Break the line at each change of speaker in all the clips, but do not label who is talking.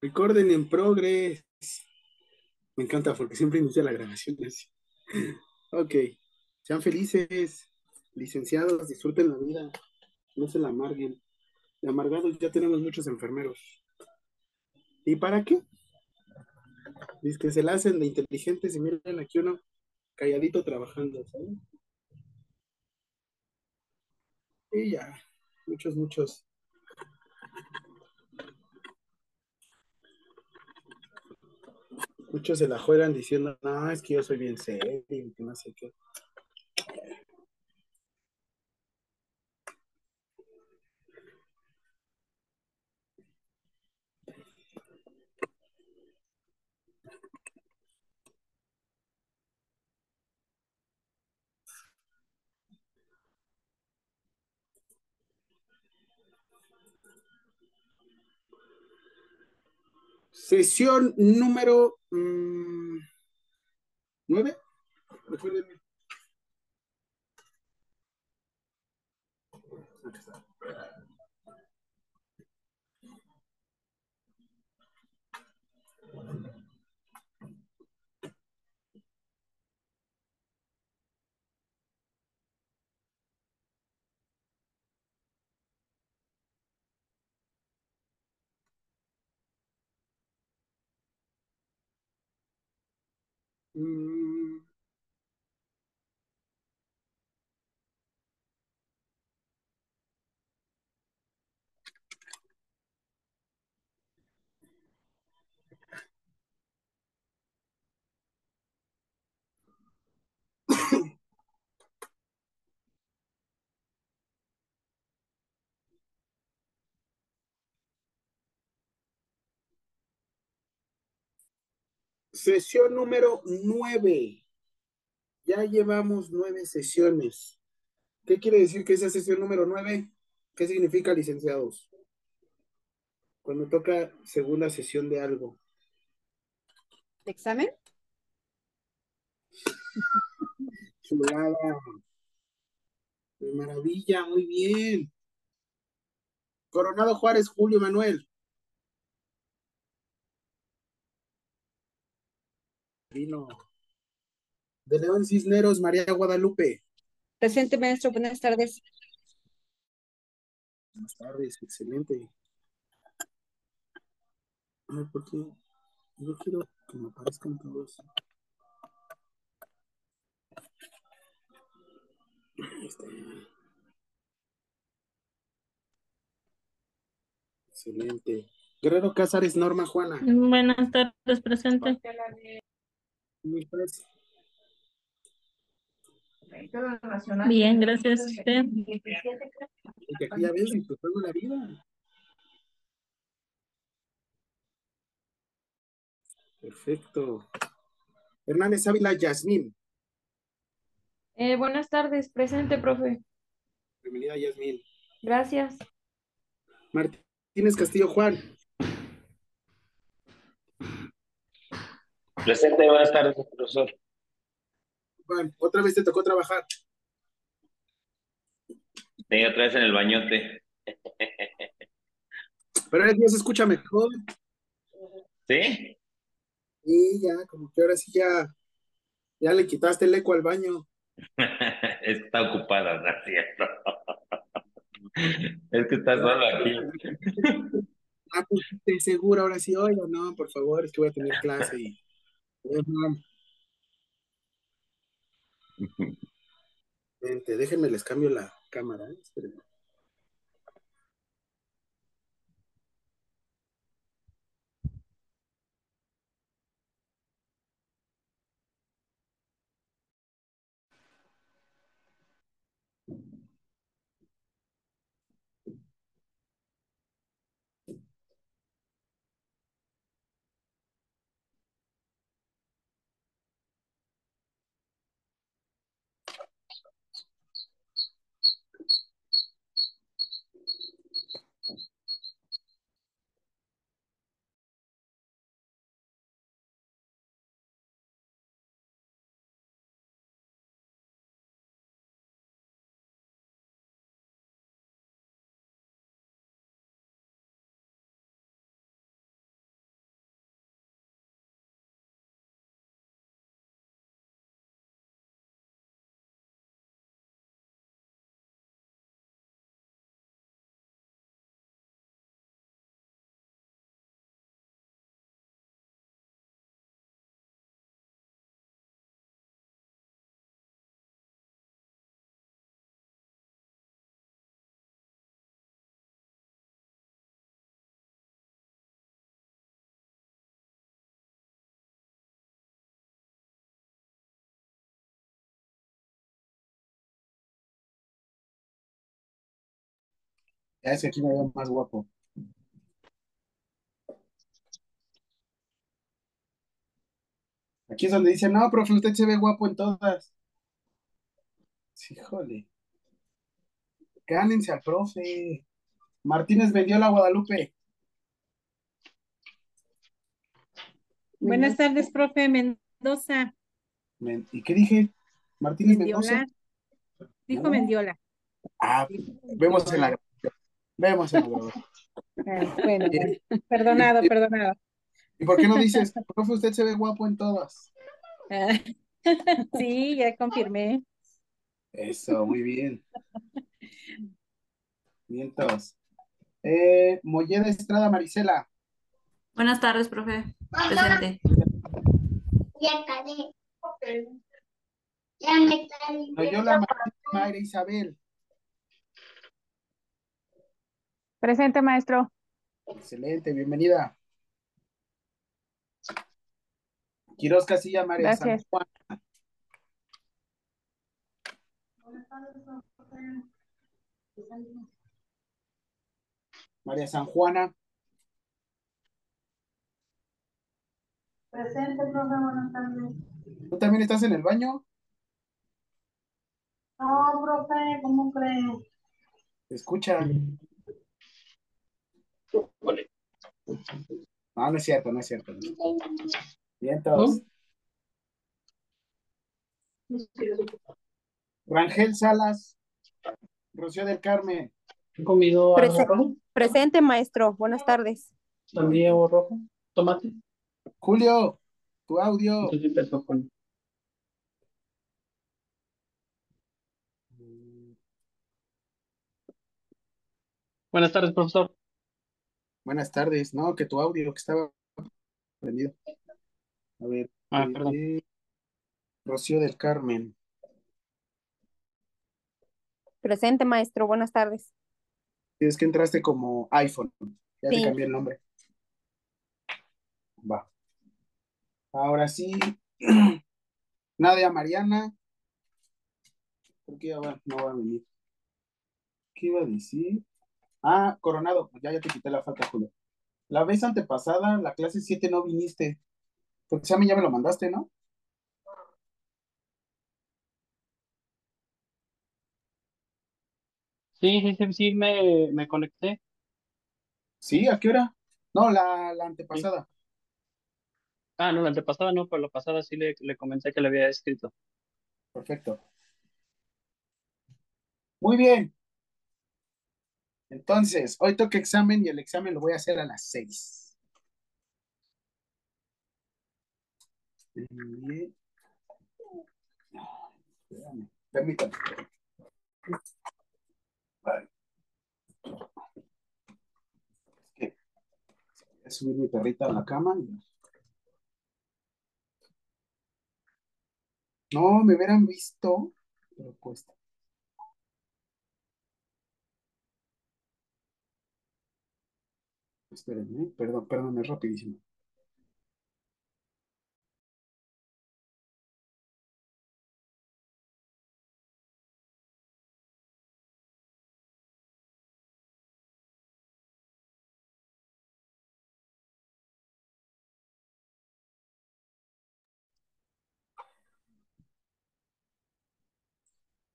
Recorden en progress. Me encanta porque siempre inicia la grabación así. Ok. Sean felices, licenciados, disfruten la vida. No se la amarguen. De amargados ya tenemos muchos enfermeros. ¿Y para qué? Dice que se la hacen de inteligentes y miren aquí uno calladito trabajando, ¿saben? Y ya, muchos, muchos. Muchos se la juegan diciendo, no, es que yo soy bien serio, que no sé qué. Sesión número mm, nueve. Hum. Sesión número nueve. Ya llevamos nueve sesiones. ¿Qué quiere decir que esa sesión número nueve? ¿Qué significa, licenciados? Cuando toca segunda sesión de algo.
¿De examen?
Chulada. De maravilla, muy bien. Coronado Juárez, Julio Manuel. Vino. De León Cisneros, María Guadalupe.
Presente, maestro. Buenas tardes.
Buenas tardes, excelente. Ay, ¿por qué? Yo quiero que me aparezcan todos. Ahí está. Excelente. Guerrero Cázares, Norma Juana.
Buenas tardes, presente.
Muy fácil.
Bien, gracias a usted.
Porque aquí ya ves disfrutando la vida. Perfecto. Hernández Ávila, Yasmín.
Eh, buenas tardes, presente, profe.
Bienvenida, Yasmín.
Gracias.
Martínez Castillo, Juan.
Presente, buenas tardes, profesor.
Juan, otra vez te tocó trabajar.
Estoy otra vez en el bañote.
Pero ahora ya se escucha mejor.
¿Sí?
Y ya, como que ahora sí ya, ya le quitaste el eco al baño.
Está ocupada, ¿no es cierto? Es que está solo aquí.
Ah, pues seguro, ahora sí, oiga, no, por favor, es que voy a tener clase y. Déjenme les cambio la cámara, ¿eh? Es que aquí me veo más guapo. Aquí es donde dice, no, profe, usted se ve guapo en todas. Híjole. Gánense al profe. Martínez vendió la Guadalupe.
Buenas tardes, profe Mendoza.
Men- ¿Y qué dije? Martínez Mendoza.
Mendiola. Dijo
No.
Mendiola.
Ah, vemos en la. Vemos en la grabación.
Ah, bueno, bueno. perdonado, perdonado.
¿Y por qué no dices, profe, usted se ve guapo en todas?
Ah, Sí, ya confirmé.
Eso, muy bien. Bien todos. Eh, Molleda Estrada Marisela.
Buenas tardes, profe. Presente.
Ya acabé. Ya me caí.
Loyola Mayra Isabel.
Presente, maestro.
Excelente, bienvenida. Quiroz Casilla María San
Gracias.
Juan. María San Juana.
Presente, profe, buenas tardes.
¿Tú también estás en el baño?
No, profe, ¿cómo cree?
¿Te escucha? No, no es cierto, no es cierto. Bien todos. Rangel Salas. Rocío del Carmen.
¿He comido
Prese-
rojo?
Presente, maestro. Buenas tardes.
¿Sandía o rojo? ¿Tomate?
Julio, tu audio.
Entonces empezó con... Buenas tardes, profesor.
Buenas tardes. No, que tu audio que estaba prendido. A ver.
Ah,
eh,
perdón.
Rocío del Carmen.
Presente, maestro. Buenas tardes.
Es que entraste como iPhone. Ya te
Sí.
cambié el nombre. Va. Ahora sí. Nadia Mariana. Creo que ya va, no va a venir. ¿Qué iba a decir? Ah, Coronado. Ya, ya te quité la falta, Julio. La vez antepasada, la clase 7 no viniste. Tu examen ya me lo mandaste, ¿no?
Sí, sí, sí, sí, me, me conecté.
Sí, ¿a qué hora? No, la, la antepasada.
Ah, no, la antepasada no, pero la pasada sí le, le comenté que le había escrito.
Perfecto. Muy bien. Entonces, hoy toca examen y el examen lo voy a hacer a las seis. Muy bien. Espérame, Permítame. Vale. Voy a subir mi perrita a la cama. No, me hubieran visto, pero cuesta. Espérenme, perdón, perdón, es rapidísimo.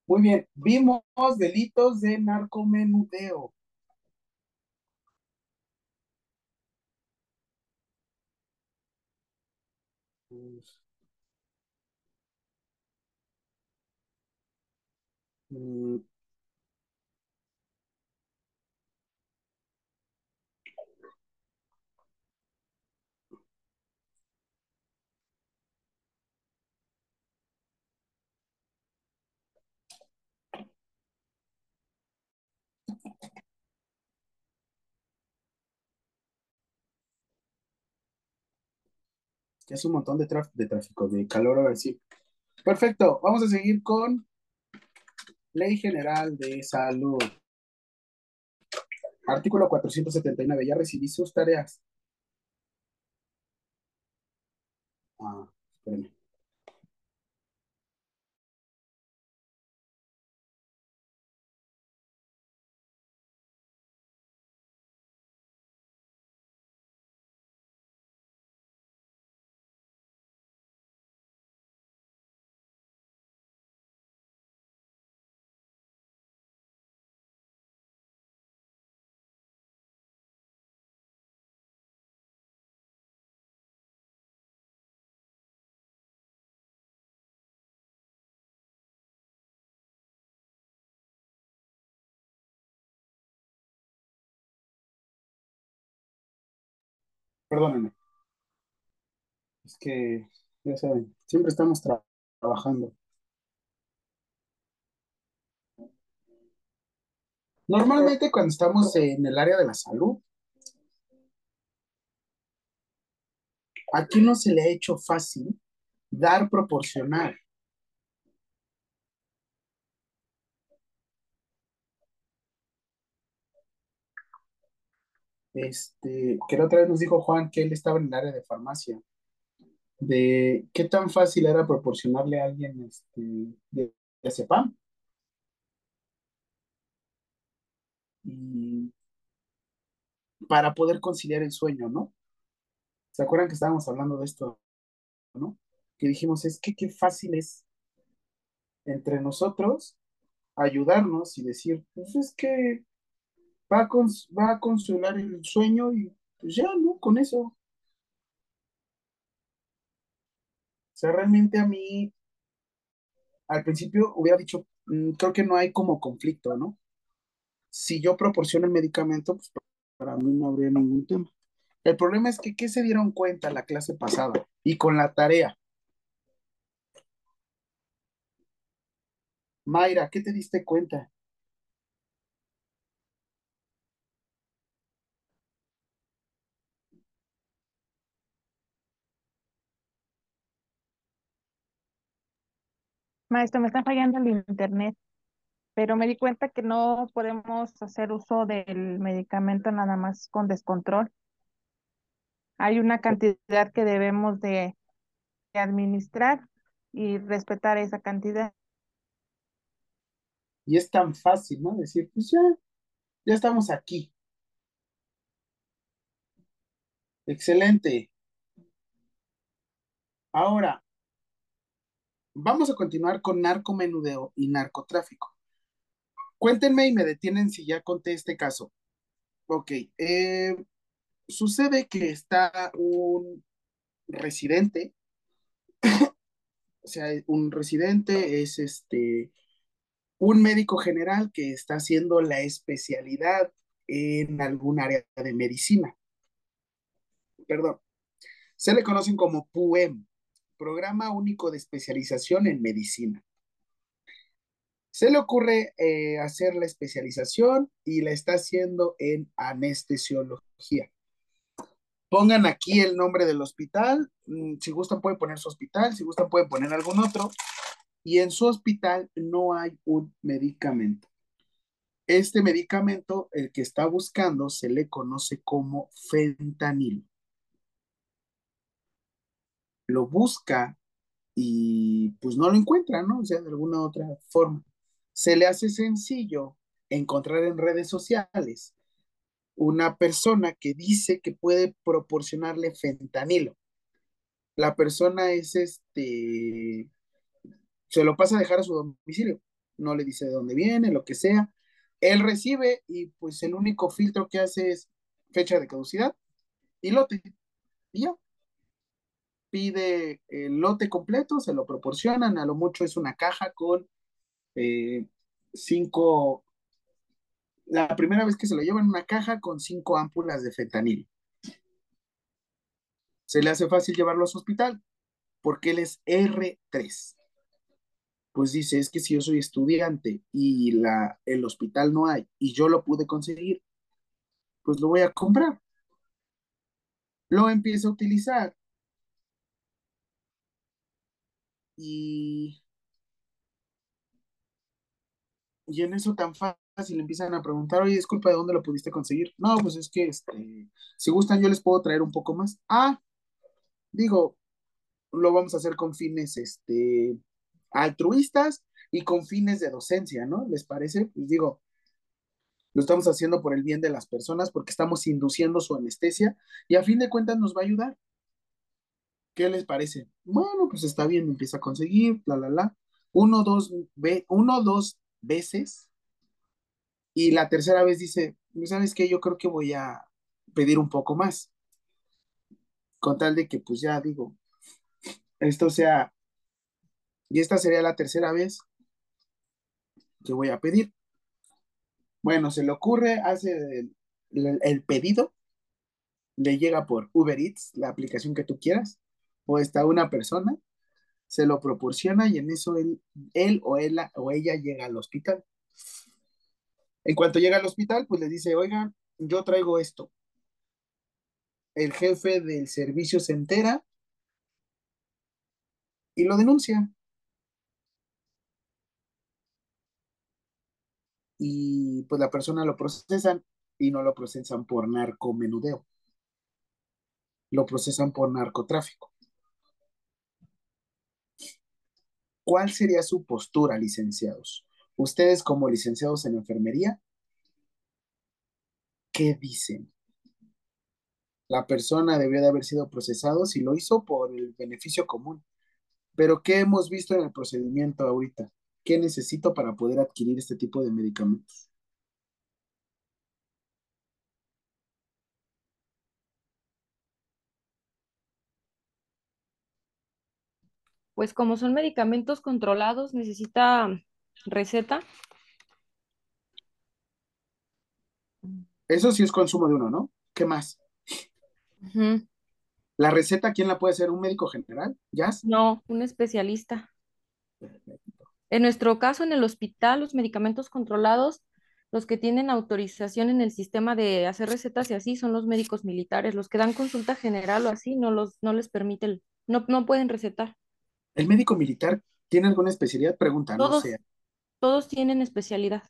Muy bien, vimos delitos de narcomenudeo. Mm, Ya es un montón de, de tráfico, de calor ahora sí. Perfecto, vamos a seguir con Ley General de Salud. Artículo 479, ya recibí sus tareas. Ah, espérenme. Perdónenme. Es que, ya saben, siempre estamos tra- trabajando. Normalmente cuando estamos en el área de la salud, aquí no se le ha hecho fácil dar proporcional. Este, que la otra vez nos dijo Juan que él estaba en el área de farmacia, de qué tan fácil era proporcionarle a alguien este, de, de. Y para poder conciliar el sueño, ¿no? ¿Se acuerdan que estábamos hablando de esto, ¿no? Que dijimos, es que qué fácil es entre nosotros ayudarnos y decir, pues es que va a, cons- va a consolar el sueño y pues ya, ¿no? Con eso. O sea, realmente a mí, al principio hubiera dicho, "Mm, creo que no hay como conflicto, ¿no? Si yo proporciono el medicamento, pues para mí no habría ningún tema. El problema es que, ¿qué se dieron cuenta la clase pasada? Y con la tarea. Mayra, ¿qué te diste cuenta?
Maestro, me está fallando el internet, pero me di cuenta que no podemos hacer uso del medicamento nada más con descontrol. Hay una cantidad que debemos de, de administrar y respetar esa cantidad.
Y es tan fácil, ¿no? Decir, pues ya, ya estamos aquí. Excelente. Ahora, vamos a continuar con narcomenudeo y narcotráfico. Cuéntenme y me detienen si ya conté este caso. Ok, eh, sucede que está un residente, o sea, un residente es este, un médico general que está haciendo la especialidad en algún área de medicina. Perdón, se le conocen como PUEM, Programa Único de Especialización en Medicina. Se le ocurre eh, hacer la especialización y la está haciendo en anestesiología. Pongan aquí el nombre del hospital. mm, Si gustan pueden poner su hospital, si gustan pueden poner algún otro. Y en su hospital no hay un medicamento. Este medicamento, el que está buscando, se le conoce como fentanilo. Lo busca y pues no lo encuentra, ¿no? O sea, de alguna otra forma. Se le hace sencillo encontrar en redes sociales una persona que dice que puede proporcionarle fentanilo. La persona es este, se lo pasa a dejar a su domicilio, no le dice de dónde viene, lo que sea. Él recibe y pues el único filtro que hace es fecha de caducidad y lote. Y ya. Pide el lote completo, se lo proporcionan, a lo mucho es una caja con eh, cinco, la primera vez que se lo llevan una caja con cinco ámpulas de fentanil. Se le hace fácil llevarlo a su hospital porque él es R3. Pues dice, es que si yo soy estudiante y la, el hospital no hay y yo lo pude conseguir, pues lo voy a comprar. Lo empieza a utilizar. Y, y en eso tan fácil empiezan a preguntar, oye, disculpa, ¿de dónde lo pudiste conseguir? No, pues es que, este, si gustan, yo les puedo traer un poco más. Ah, digo, lo vamos a hacer con fines, este, altruistas y con fines de docencia, ¿no? ¿Les parece? Pues digo, lo estamos haciendo por el bien de las personas porque estamos induciendo su anestesia y a fin de cuentas nos va a ayudar. ¿Qué les parece? Bueno, pues está bien, empieza a conseguir, la, la, la. Uno, dos, ve, uno, dos veces. Y la tercera vez dice, ¿sabes qué? Yo creo que voy a pedir un poco más. Con tal de que, pues ya digo, esto sea, y esta sería la tercera vez que voy a pedir. Bueno, se le ocurre, hace el, el- el pedido le llega por Uber Eats, la aplicación que tú quieras, o está una persona, se lo proporciona y en eso él, él o, ella, o ella llega al hospital. En cuanto llega al hospital, pues le dice, oiga, yo traigo esto. El jefe del servicio se entera y lo denuncia. Y pues la persona lo procesan y no lo procesan por narcomenudeo. Lo procesan por narcotráfico. ¿Cuál sería su postura, licenciados? Ustedes como licenciados en enfermería, ¿qué dicen? La persona debió de haber sido procesado si lo hizo por el beneficio común. Pero ¿qué hemos visto en el procedimiento ahorita? ¿Qué necesito para poder adquirir este tipo de medicamentos?
Pues como son medicamentos controlados, necesita receta.
Eso sí es consumo de uno, ¿no? ¿Qué más? ¿La receta quién la puede hacer? ¿Un médico general? ¿Jazz?
No, un especialista. En nuestro caso, en el hospital, los medicamentos controlados, los que tienen autorización en el sistema de hacer recetas y así son los médicos militares. Los que dan consulta general o así, no los, no les permite el, no, no pueden recetar.
¿El médico militar tiene alguna especialidad? Pregunta, no
Todos,
sé.
todos tienen especialidad.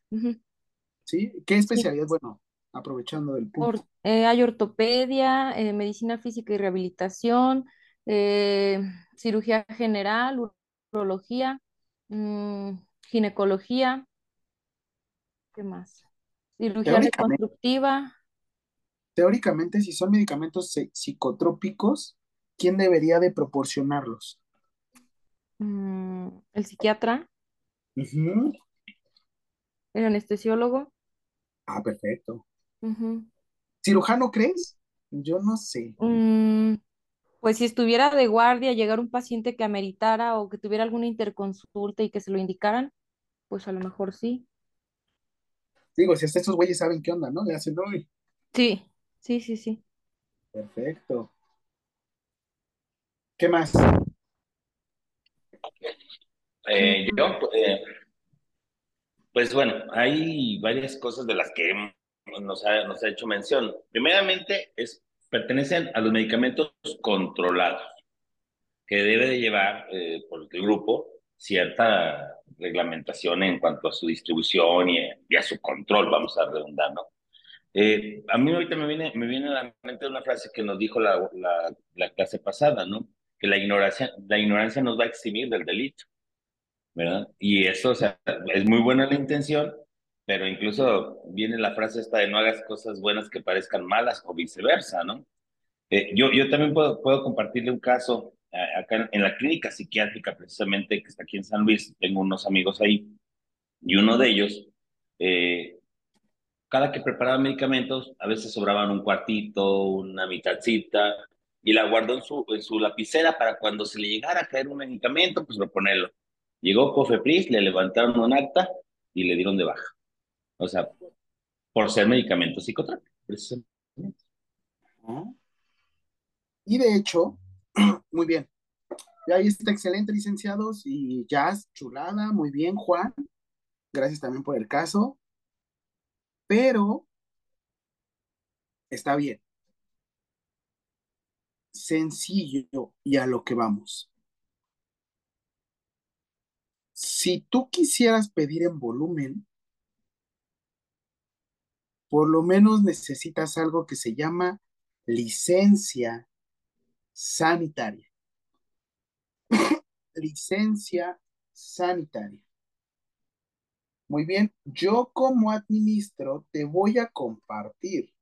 ¿Sí? ¿Qué
Sí.
especialidad? Bueno, aprovechando el punto.
Or- eh, hay ortopedia, eh, medicina física y rehabilitación, eh, cirugía general, urología, mm, ginecología, ¿qué más? Cirugía
Teóricamente,
reconstructiva.
teóricamente, si son medicamentos psi- psicotrópicos, ¿quién debería de proporcionarlos?
Mm, el psiquiatra, el anestesiólogo.
Ah, perfecto. ¿Cirujano crees? Yo no sé.
Mm, pues si estuviera de guardia, llegar un paciente que ameritara o que tuviera alguna interconsulta y que se lo indicaran, pues a lo mejor sí.
Digo, si hasta estos güeyes saben qué onda, ¿no? Le hacen, uy,
Sí, sí, sí, sí.
perfecto. ¿Qué más?
Eh, yo, eh, pues bueno, hay varias cosas de las que nos ha, nos ha hecho mención. Primeramente, es, pertenecen a los medicamentos controlados, que debe de llevar eh, por el grupo cierta reglamentación en cuanto a su distribución y, y a su control, vamos a redundar, ¿no? Eh, a mí ahorita me viene, me viene a la mente una frase que nos dijo la, la, la clase pasada, ¿no? Que la ignorancia, la ignorancia nos va a eximir del delito. Y eso, o sea, es muy buena la intención, pero incluso viene la frase esta de no hagas cosas buenas que parezcan malas o viceversa, ¿no? Eh, yo, yo también puedo, puedo compartirle un caso eh, acá en, la clínica psiquiátrica, precisamente, que está aquí en San Luis, tengo unos amigos ahí, y uno de ellos, eh, cada que preparaba medicamentos, a veces sobraban un cuartito, una mitadcita, y la guardó en su, en su lapicera para cuando se le llegara a caer un medicamento, pues proponerlo. Llegó Cofepris, le levantaron un acta y le dieron de baja. O sea, por ser medicamento psicotrópico, precisamente.
¿no? Y de hecho, muy bien. Ahí está excelente, licenciados. Y Jazz, chulada, muy bien, Juan. Gracias también por el caso. Pero está bien. Sencillo y a lo que vamos. Si tú quisieras pedir en volumen, por lo menos necesitas algo que se llama licencia sanitaria. licencia sanitaria. Muy bien, yo como administro te voy a compartir.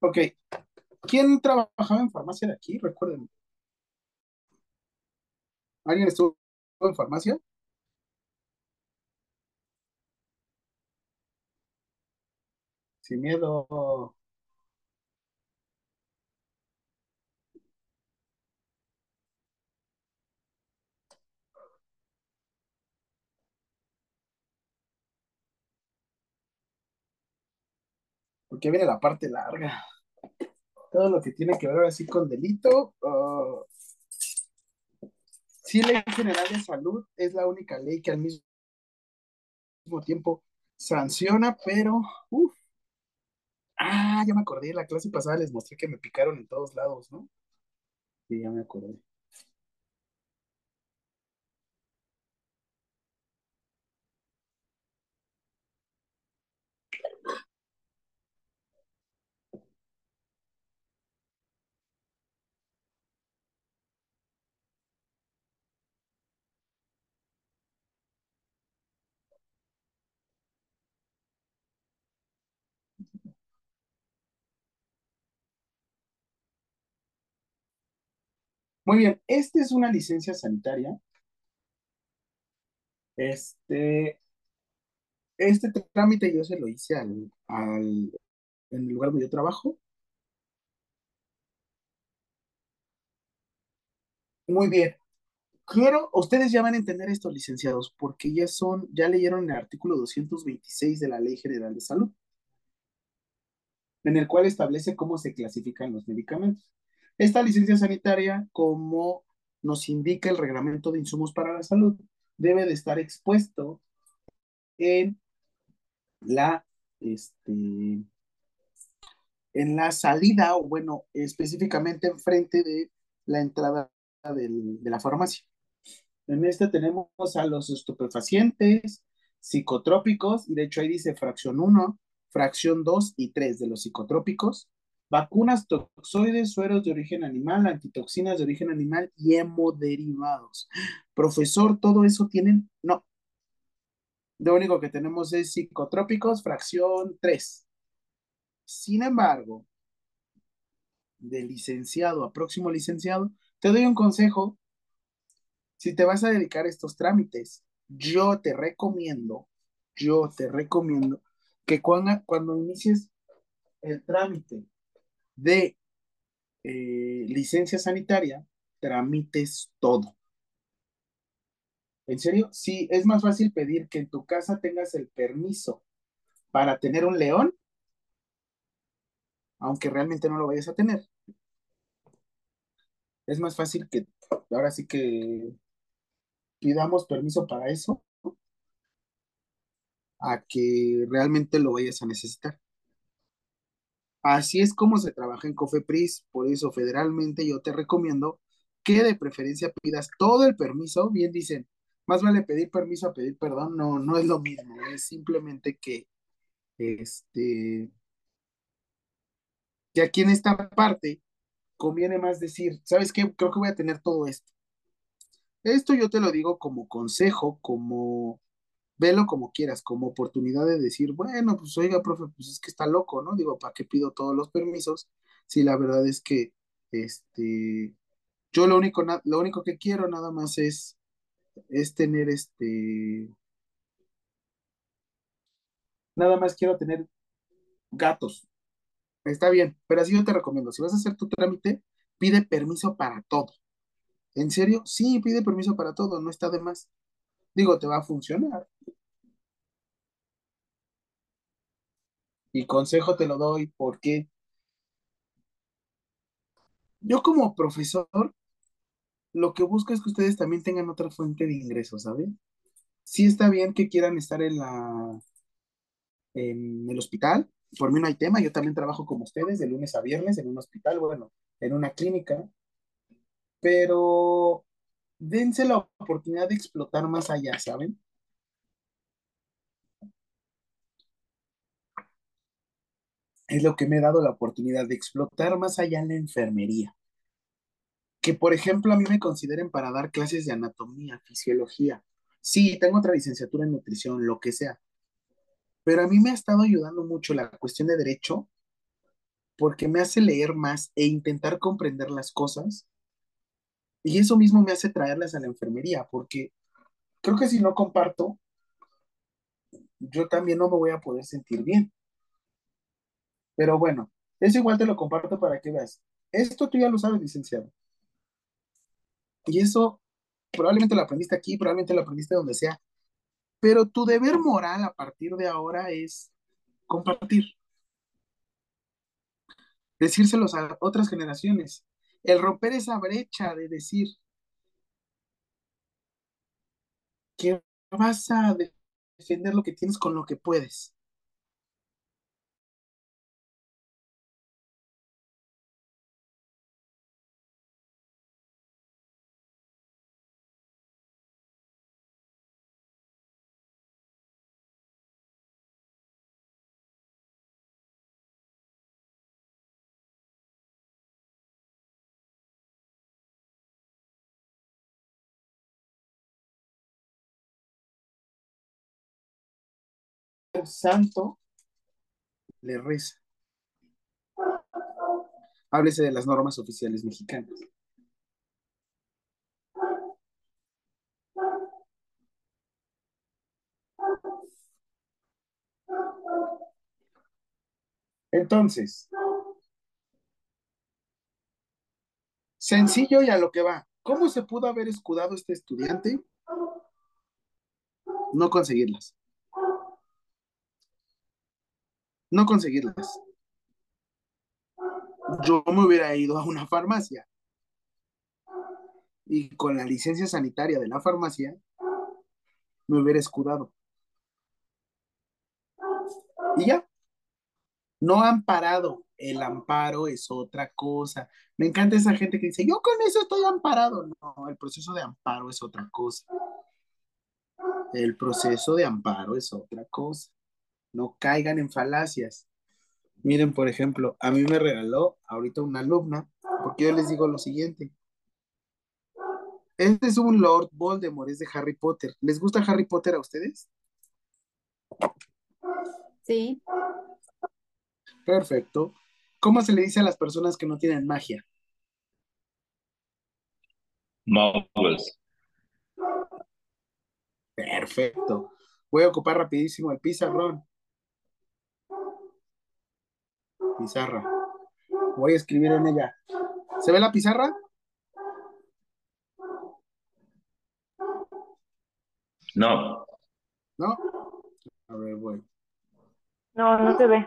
Ok. ¿Quién trabajaba en farmacia de aquí? Recuerden. ¿Alguien estuvo en farmacia? Sin miedo. Porque viene la parte larga. Todo lo que tiene que ver ahora sí con delito. ah, sí, ley general de salud es la única ley que al mismo tiempo sanciona, pero uf. Ah, ya me acordé, la clase pasada les mostré que me picaron en todos lados, ¿no? Sí, ya me acordé. Muy bien, esta es una licencia sanitaria. Este, este trámite yo se lo hice al, al, en el lugar donde yo trabajo. Muy bien. Quiero, ustedes ya van a entender esto, licenciados, porque ya son, ya leyeron el artículo 226 de la Ley General de Salud, en el cual establece cómo se clasifican los medicamentos. Esta licencia sanitaria, como nos indica el reglamento de insumos para la salud, debe de estar expuesto en la, este, en la salida, o bueno, específicamente enfrente de la entrada de la farmacia. En este tenemos a los estupefacientes, psicotrópicos, y de hecho ahí dice fracción 1, fracción 2 y 3 de los psicotrópicos, vacunas toxoides, sueros de origen animal, antitoxinas de origen animal y hemoderivados. Profesor, ¿todo eso tienen? No. Lo único que tenemos es psicotrópicos, fracción 3. Sin embargo, de licenciado a próximo licenciado, te doy un consejo. Si te vas a dedicar a estos trámites, yo te recomiendo, yo te recomiendo que cuando, cuando inicies el trámite de eh, licencia sanitaria, tramites todo. ¿En serio? Sí, es más fácil pedir que en tu casa tengas el permiso para tener un león, aunque realmente no lo vayas a tener. Es más fácil que ahora sí que pidamos permiso para eso a que realmente lo vayas a necesitar. Así es como se trabaja en COFEPRIS, por eso federalmente yo te recomiendo que de preferencia pidas todo el permiso, bien dicen, más vale pedir permiso a pedir perdón, no, no es lo mismo, es simplemente que, este, que aquí en esta parte conviene más decir, ¿sabes qué? Creo que voy a tener todo esto. Esto yo te lo digo como consejo, como, velo como quieras, como oportunidad de decir, bueno, pues oiga, profe, pues es que está loco, ¿no? Digo, ¿para qué pido todos los permisos? Si la verdad es que, este, yo lo único, lo único que quiero nada más es, es tener, este, nada más quiero tener gatos. Está bien, pero así yo te recomiendo, si vas a hacer tu trámite, pide permiso para todo. ¿En serio? Sí, pide permiso para todo, no está de más. Digo, te va a funcionar. Y consejo te lo doy porque yo como profesor, lo que busco es que ustedes también tengan otra fuente de ingresos, ¿saben? Sí está bien que quieran estar en la, en el hospital, por mí no hay tema, yo también trabajo como ustedes de lunes a viernes en un hospital, bueno, en una clínica, pero dense la oportunidad de explotar más allá, ¿saben? Es lo que me he dado la oportunidad de explotar más allá en la enfermería. Que, por ejemplo, a mí me consideren para dar clases de anatomía, fisiología. Sí, tengo otra licenciatura en nutrición, lo que sea. Pero a mí me ha estado ayudando mucho la cuestión de derecho porque me hace leer más e intentar comprender las cosas. Y eso mismo me hace traerlas a la enfermería, porque creo que si no comparto, yo también no me voy a poder sentir bien. Pero bueno, eso igual te lo comparto para que veas. Esto tú ya lo sabes, licenciado. Y eso probablemente lo aprendiste aquí, probablemente lo aprendiste donde sea. Pero tu deber moral a partir de ahora es compartir. Decírselos a otras generaciones. El romper esa brecha de decir que vas a defender lo que tienes con lo que puedes. Santo le reza. Háblese de las normas oficiales mexicanas. Entonces, sencillo y a lo que va. ¿Cómo se pudo haber escudado este estudiante? No conseguirlas. No conseguirlas. Yo me hubiera ido a una farmacia y con la licencia sanitaria de la farmacia me hubiera escudado. Y ya. No han parado. El amparo es otra cosa. Me encanta esa gente que dice, yo con eso estoy amparado. No, el proceso de amparo es otra cosa. El proceso de amparo es otra cosa. No caigan en falacias. Miren, por ejemplo, a mí me regaló ahorita una alumna, porque yo les digo lo siguiente. Este es un Lord Voldemort, es de Harry Potter. ¿Les gusta Harry Potter a ustedes?
Sí.
Perfecto. ¿Cómo se le dice a las personas que no tienen magia?
Muggles.
Perfecto. Voy a ocupar rapidísimo el pizarrón. Pizarra. Voy a escribir en ella. ¿Se ve la pizarra?
No.
¿No? A ver, voy.
No, no se ve.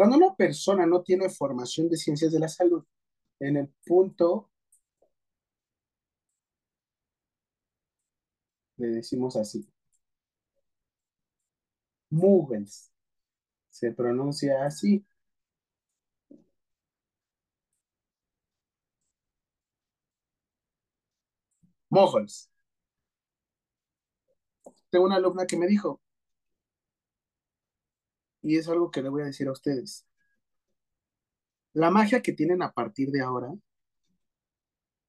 Cuando una persona no tiene formación de ciencias de la salud, en el punto, le decimos así, Muggles, se pronuncia así. Muggles. Tengo una alumna que me dijo, y es algo que le voy a decir a ustedes. La magia que tienen a partir de ahora,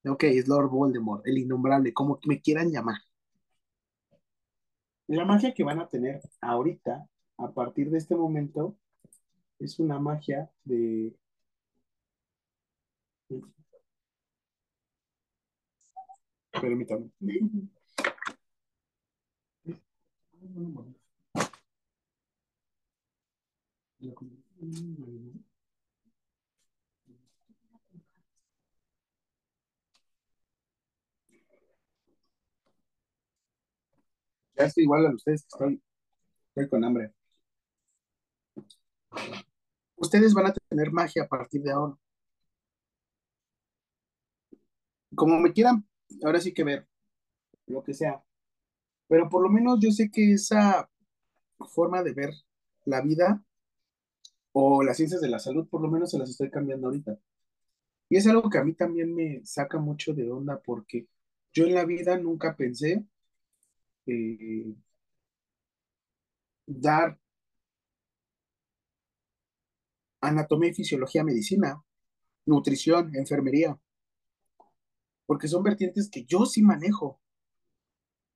ok, es Lord Voldemort, el innombrable, como me quieran llamar. La magia que van a tener ahorita, a partir de este momento, es una magia de... Permítame. Ya estoy igual a ustedes, estoy, estoy con hambre. Ustedes van a tener magia a partir de ahora. Como me quieran, ahora sí que ver, lo que sea. Pero por lo menos yo sé que esa forma de ver la vida o las ciencias de la salud, por lo menos se las estoy cambiando ahorita. Y es algo que a mí también me saca mucho de onda porque yo en la vida nunca pensé eh, dar anatomía y fisiología, medicina, nutrición, enfermería, porque son vertientes que yo sí manejo.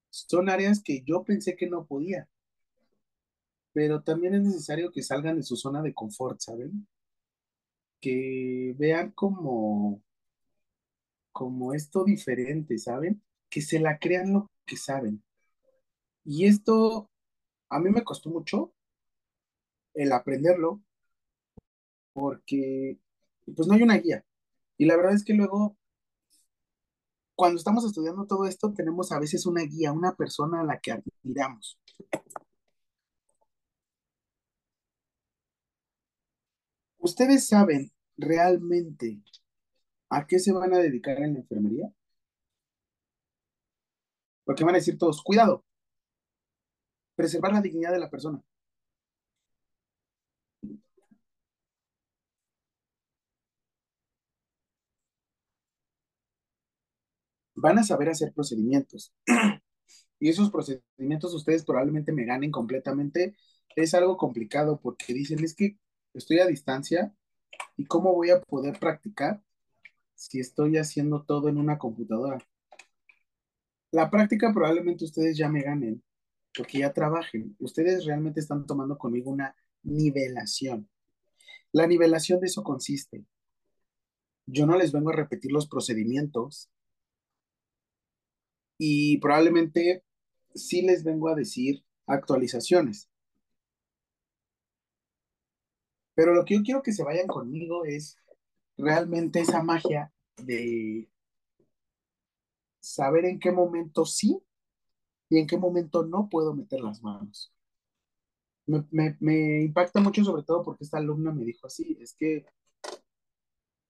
Son áreas que yo pensé que no podía, pero también es necesario que salgan de su zona de confort, ¿saben? Que vean como, como esto diferente, ¿saben? Que se la crean lo que saben. Y esto a mí me costó mucho el aprenderlo, porque pues no hay una guía. Y la verdad es que luego, cuando estamos estudiando todo esto, tenemos a veces una guía, una persona a la que admiramos. ¿Ustedes saben realmente a qué se van a dedicar en la enfermería? Porque van a decir todos, cuidado, preservar la dignidad de la persona. van a saber hacer procedimientos. y esos procedimientos ustedes probablemente me ganen completamente. Es algo complicado porque dicen, es que estoy a distancia y cómo voy a poder practicar si estoy haciendo todo en una computadora. La práctica probablemente ustedes ya me ganen porque ya trabajen. Ustedes realmente están tomando conmigo una nivelación. La nivelación de eso consiste. Yo no les vengo a repetir los procedimientos y probablemente sí les vengo a decir actualizaciones. Pero lo que yo quiero que se vayan conmigo es realmente esa magia de saber en qué momento sí y en qué momento no puedo meter las manos. Me, impacta mucho sobre todo porque esta alumna me dijo así, es que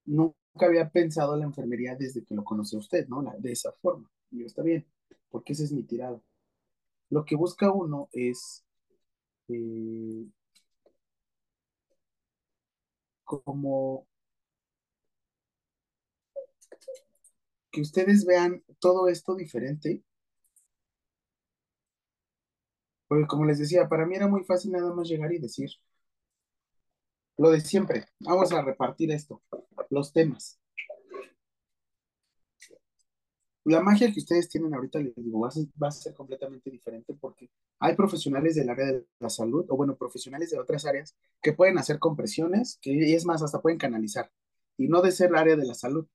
nunca había pensado la enfermería desde que lo conocí a usted, ¿no? de esa forma. Y yo, está bien, porque ese es mi tirado. Lo que busca uno es eh, como que ustedes vean todo esto diferente. Porque como les decía, para mí era muy fácil nada más llegar y decir lo de siempre. Vamos a repartir esto, los temas. La magia que ustedes tienen ahorita, les digo, va a, ser, completamente diferente porque hay profesionales del área de la salud, o bueno, profesionales de otras áreas que pueden hacer compresiones, que es más, hasta pueden canalizar, y no de ser área de la salud.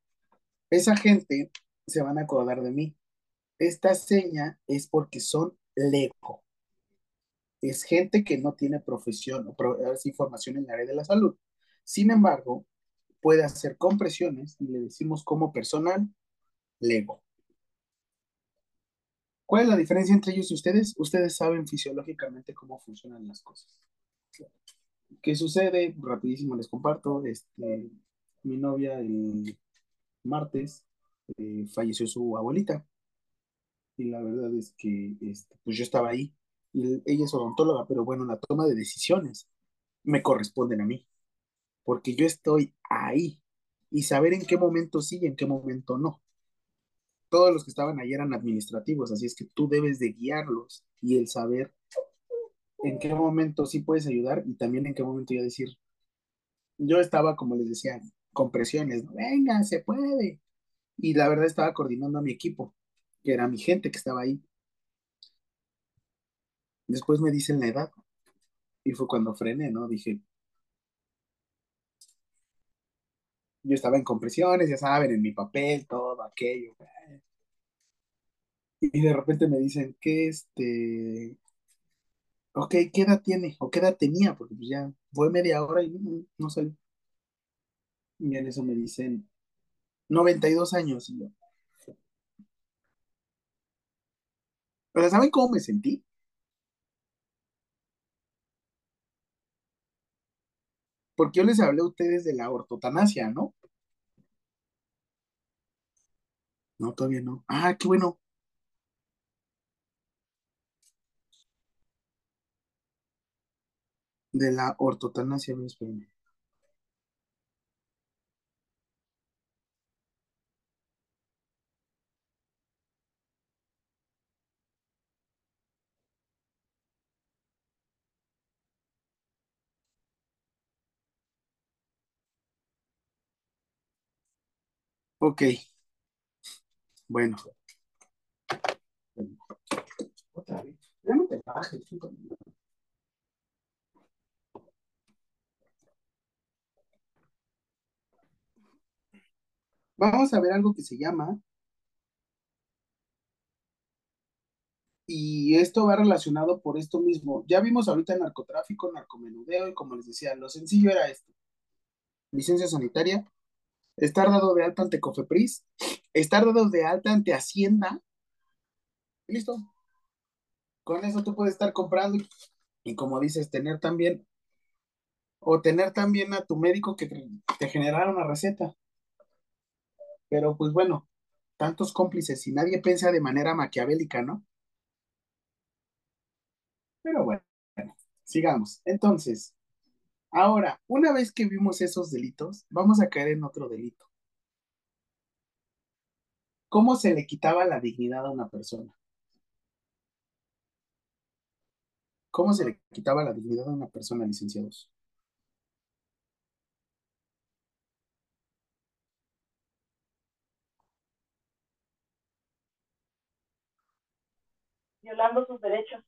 Esa gente se van a acordar de mí. Esta seña es porque son lego. Es gente que no tiene profesión o información en el área de la salud. Sin embargo, puede hacer compresiones y le decimos como personal lego. ¿Cuál es la diferencia entre ellos y ustedes? Ustedes saben fisiológicamente cómo funcionan las cosas. ¿Qué sucede? Rapidísimo les comparto. Este, mi novia el martes eh, falleció su abuelita. Y la verdad es que este, pues yo estaba ahí. Ella es odontóloga, pero bueno, la toma de decisiones me corresponden a mí. Porque yo estoy ahí. Y saber en qué momento sí y en qué momento no todos los que estaban ahí eran administrativos, así es que tú debes de guiarlos y el saber en qué momento sí puedes ayudar y también en qué momento ya decir, yo estaba, como les decía, con presiones, venga, se puede. Y la verdad estaba coordinando a mi equipo, que era mi gente que estaba ahí. Después me dicen la edad y fue cuando frené, ¿no? Dije, Yo estaba en compresiones, ya saben, en mi papel, todo aquello. Y de repente me dicen que este, ok, ¿qué edad tiene? ¿O qué edad tenía? Porque pues ya fue media hora y no, no salió. Y en eso me dicen 92 años. Y yo, pero ¿saben cómo me sentí? Porque yo les hablé a ustedes de la ortotanasia, ¿no? No, todavía no. Ah, qué bueno. De la ortotanasia, me Ok. Bueno. Otra vez. Ya no te bajes. Vamos a ver algo que se llama, y esto va relacionado por esto mismo. Ya vimos ahorita narcotráfico, narcomenudeo, y como les decía, lo sencillo era esto. Licencia sanitaria, estar dado de alta ante Cofepris, estar dado de alta ante Hacienda, listo. Con eso tú puedes estar comprando y, como dices, tener también, o tener también a tu médico que te generara una receta. Pero pues bueno, tantos cómplices y nadie piensa de manera maquiavélica, ¿no? Pero bueno, sigamos. Entonces, ahora, una vez que vimos esos delitos, vamos a caer en otro delito. ¿Cómo se le quitaba la dignidad a una persona? ¿Cómo se le quitaba la dignidad a una persona, licenciados?
Violando sus derechos.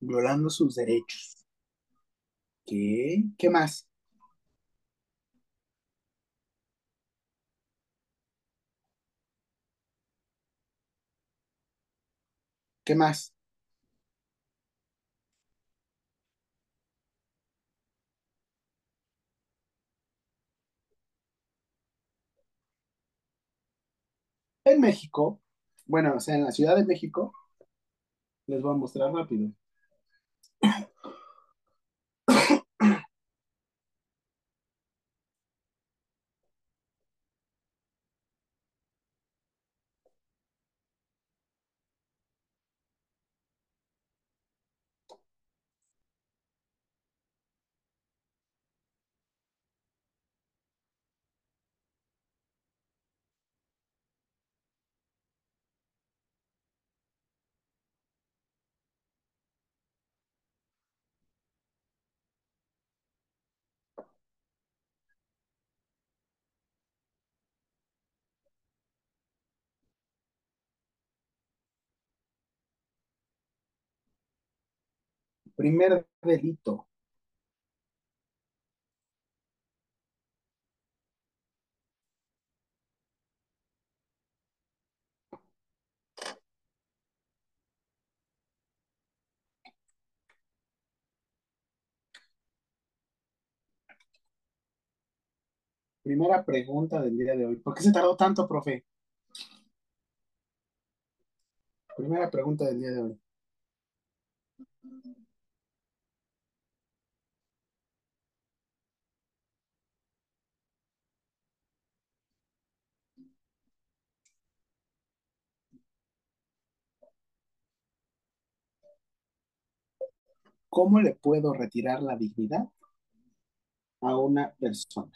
Violando sus derechos. ¿Qué? ¿Qué más? ¿Qué más? En México, bueno, o sea, en la Ciudad de México, les voy a mostrar rápido. Primer delito. Primera pregunta del día de hoy. ¿Por qué se tardó tanto, profe? Primera pregunta del día de hoy. ¿Cómo le puedo retirar la dignidad a una persona?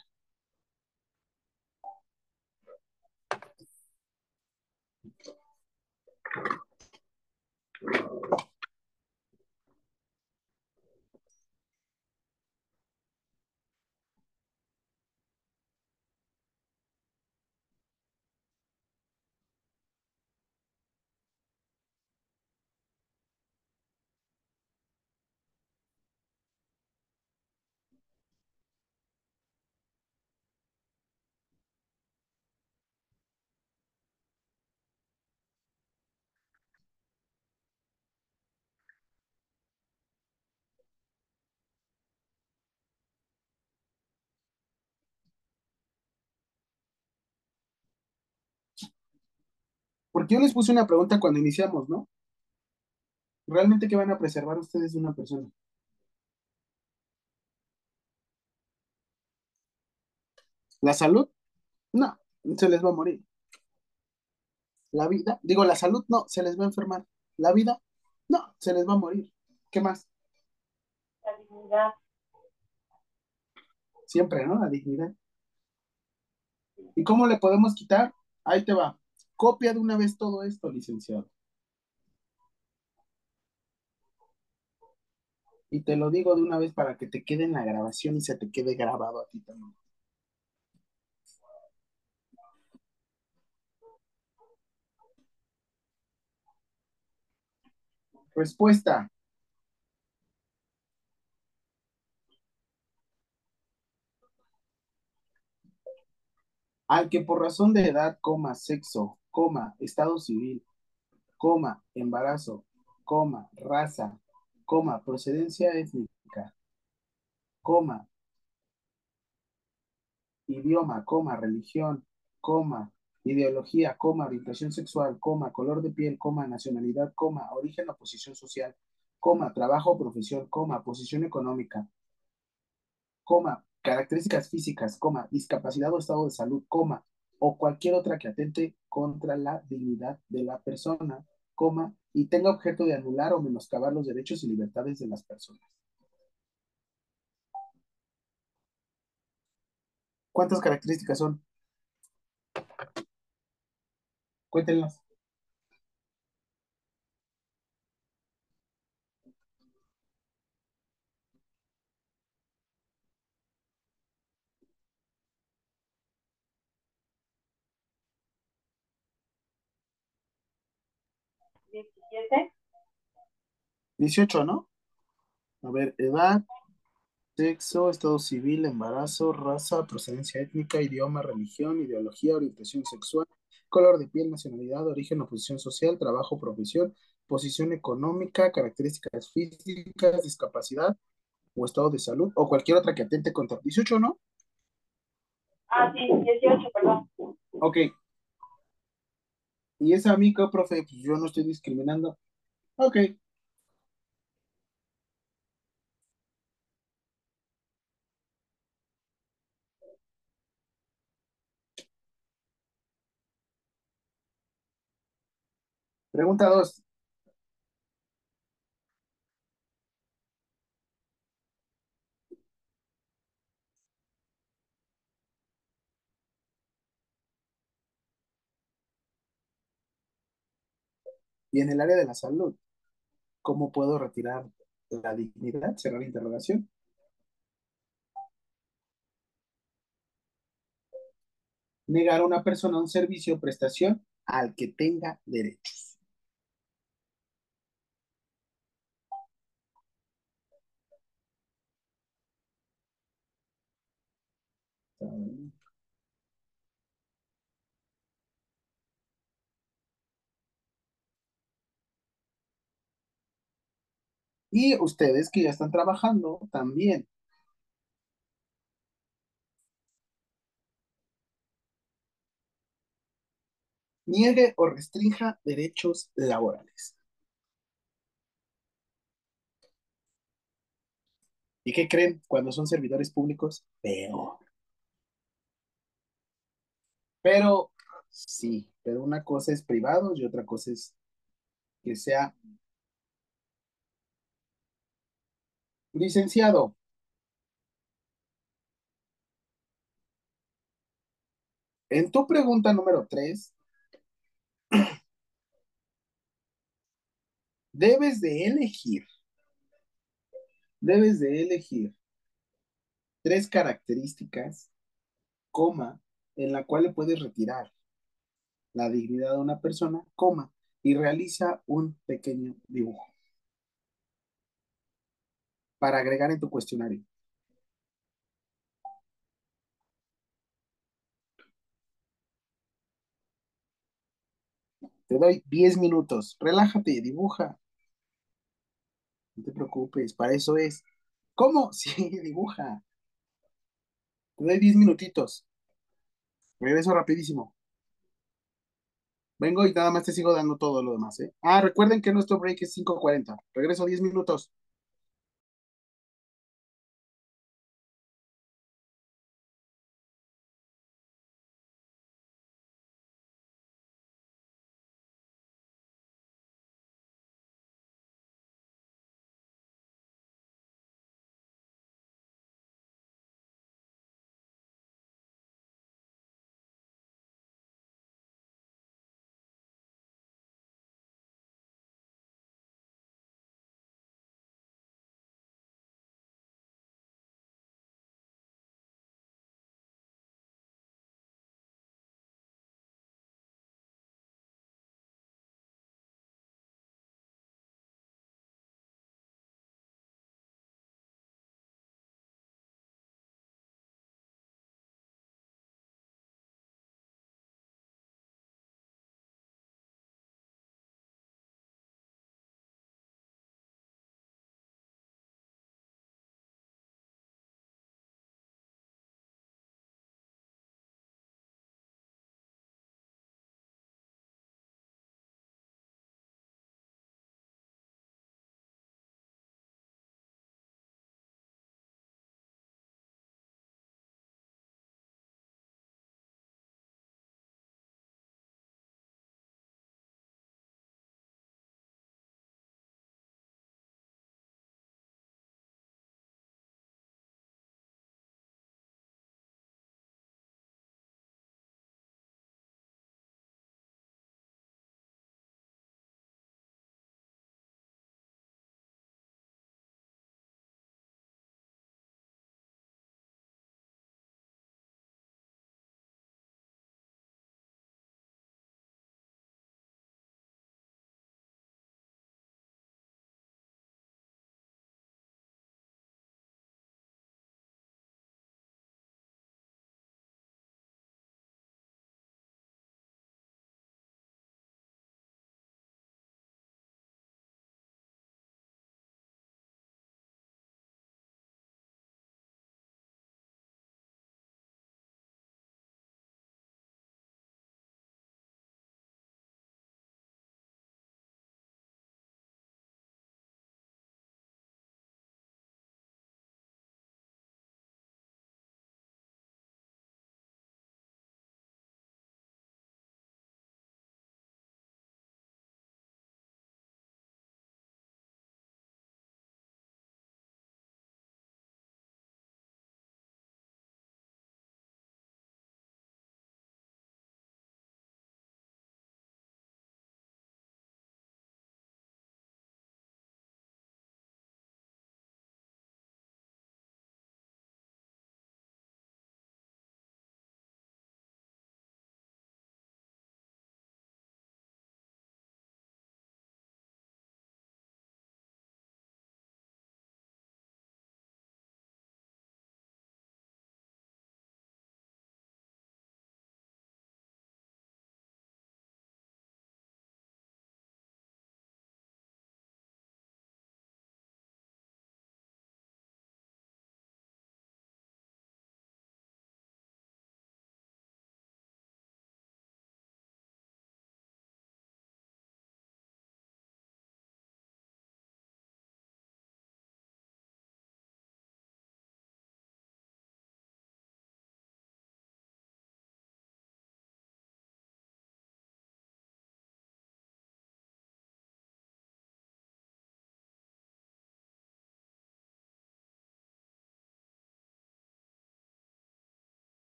Porque yo les puse una pregunta cuando iniciamos, ¿no? ¿Realmente qué van a preservar ustedes de una persona? ¿La salud? No, se les va a morir. La vida, digo, la salud no, se les va a enfermar. La vida, no, se les va a morir. ¿Qué más?
La dignidad.
Siempre, ¿no? La dignidad. ¿Y cómo le podemos quitar? Ahí te va. Copia de una vez todo esto, licenciado. Y te lo digo de una vez para que te quede en la grabación y se te quede grabado a ti también. Respuesta. Al que por razón de edad, coma, sexo, coma, estado civil, coma, embarazo, coma, raza, coma, procedencia étnica, coma, idioma, coma, religión, coma, ideología, coma, orientación sexual, coma, color de piel, coma, nacionalidad, coma, origen o posición social, coma, trabajo o profesión, coma, posición económica, coma, características físicas, coma, discapacidad o estado de salud, coma, o cualquier otra que atente contra la dignidad de la persona, coma, y tenga objeto de anular o menoscabar los derechos y libertades de las personas. ¿Cuántas características son? Cuéntenlas.
Diecisiete.
18, ¿no? A ver, edad, sexo, estado civil, embarazo, raza, procedencia étnica, idioma, religión, ideología, orientación sexual, color de piel, nacionalidad, origen o posición social, trabajo, profesión, posición económica, características físicas, discapacidad o estado de salud, o cualquier otra que atente contra 18, ¿no?
Ah, sí, dieciocho, perdón.
Ok. Y esa amiga, profe, pues yo no estoy discriminando. Ok. Pregunta 2. Y en el área de la salud, ¿cómo puedo retirar la dignidad? Será la interrogación. Negar a una persona un servicio o prestación al que tenga derechos. Y ustedes que ya están trabajando también. Niegue o restrinja derechos laborales. ¿Y qué creen cuando son servidores públicos? Peor. Pero sí, pero una cosa es privado y otra cosa es que sea licenciado. En tu pregunta número 3, debes de elegir, debes de elegir tres características, coma, en la cual le puedes retirar la dignidad de una persona, coma, y realiza un pequeño dibujo para agregar en tu cuestionario. Te doy 10 minutos. Relájate, dibuja. No te preocupes, para eso es. ¿Cómo? Sí, dibuja. Te doy 10 minutitos. Regreso rapidísimo. Vengo y nada más te sigo dando todo lo demás, ¿eh? Ah, recuerden que nuestro break es 5.40. Regreso 10 minutos.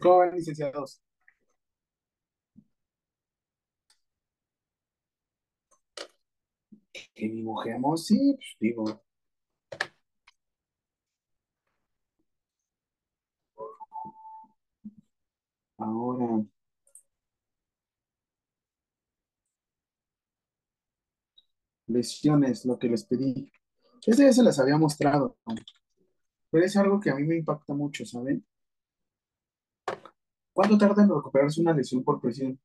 ¿Cómo van, licenciados? ¿Que dibujemos? Sí, pues digo. Ahora. Lesiones, lo que les pedí. Ese ya se las había mostrado. Pero es algo que a mí me impacta mucho, ¿saben? ¿Cuánto tarda en recuperarse una lesión por presión?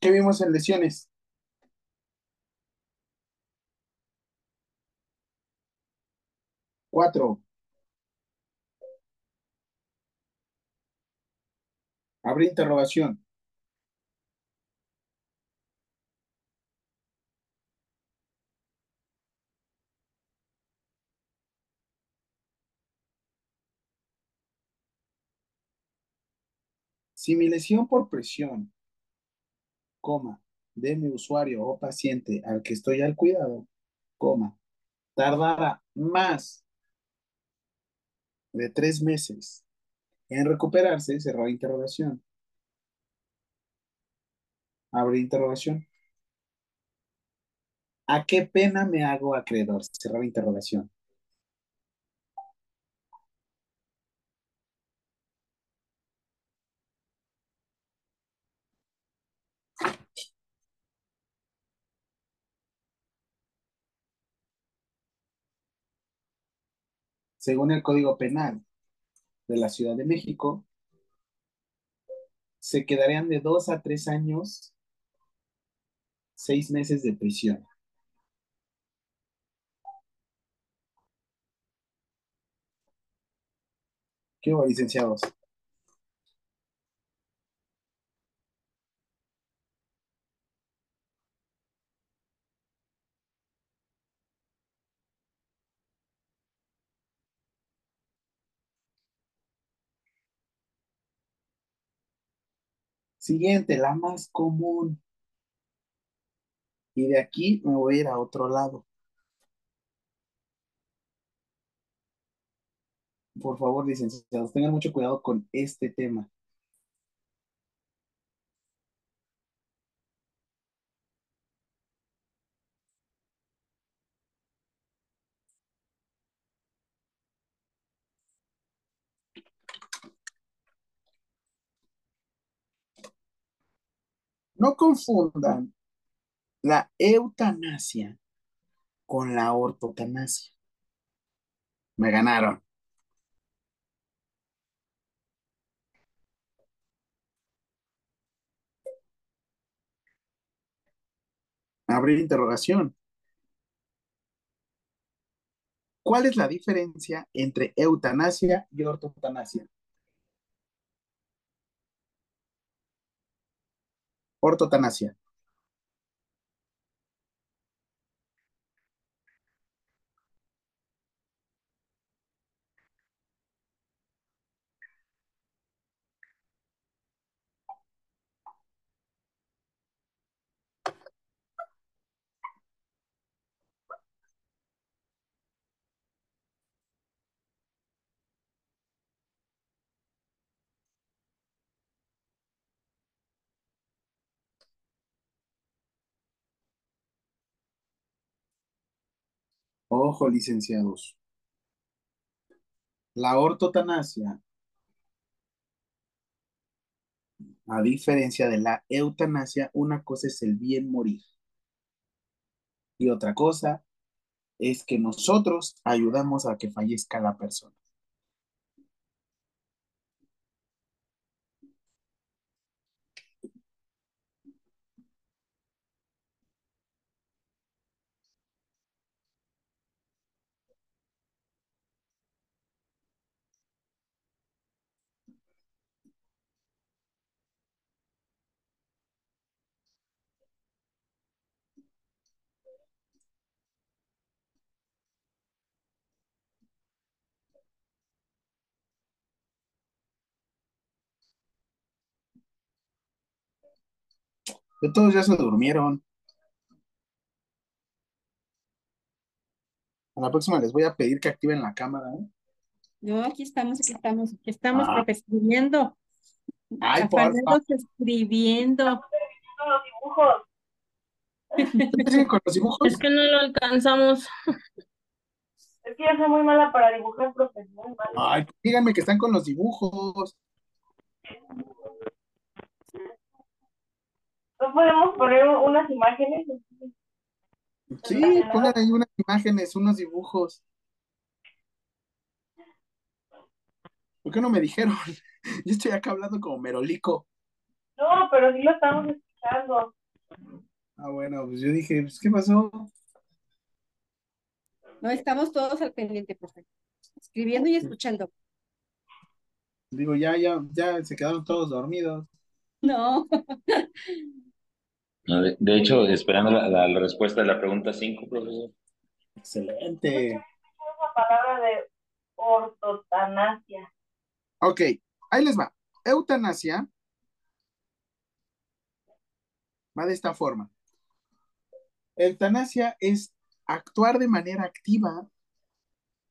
¿Qué vimos en lesiones? Cuatro. Abre interrogación. Si mi lesión por presión, coma, de mi usuario o paciente al que estoy al cuidado, coma, tardara más de tres meses en recuperarse, cerrar interrogación. Abre interrogación. ¿A qué pena me hago acreedor? Cerrar interrogación. Según el Código Penal de la Ciudad de México, se quedarían de dos a tres años, seis meses de prisión. ¿Qué hubo, licenciados? Siguiente, la más común. Y de aquí me voy a ir a otro lado. Por favor, licenciados, tengan mucho cuidado con este tema. No confundan la eutanasia con la ortotanasia. Me ganaron. Abrir interrogación. ¿Cuál es la diferencia entre eutanasia y ortotanasia? Ortotanasia. Ojo, licenciados. La ortotanasia, a diferencia de la eutanasia, una cosa es el bien morir. Y otra cosa es que nosotros ayudamos a que fallezca la persona. De todos ya se durmieron. A la próxima les voy a pedir que activen la cámara. ¿eh?
No, aquí estamos, aquí estamos, aquí estamos,
Ah.
escribiendo.
Ay, por
escribiendo.
Los dibujos.
¿Qué siguen con los dibujos?
Es que no lo alcanzamos.
Es que yo soy muy mala para dibujar, profe. Muy mala.
Ay, díganme que están con los dibujos.
¿No podemos poner unas imágenes?
Sí, pongan ahí unas imágenes, unos dibujos. ¿Por qué no me dijeron? Yo estoy acá hablando como merolico.
No, pero sí lo estamos escuchando.
Ah, bueno, pues yo dije, pues, ¿qué pasó?
No estamos todos al pendiente, profe. Escribiendo y escuchando.
Digo, ya, ya, ya se quedaron todos dormidos.
No.
De, de hecho, esperando la, la- la respuesta de la pregunta 5, profesor.
Excelente.
Esa palabra de ortotanasia.
Ok, ahí les va. Eutanasia va de esta forma. Eutanasia es actuar de manera activa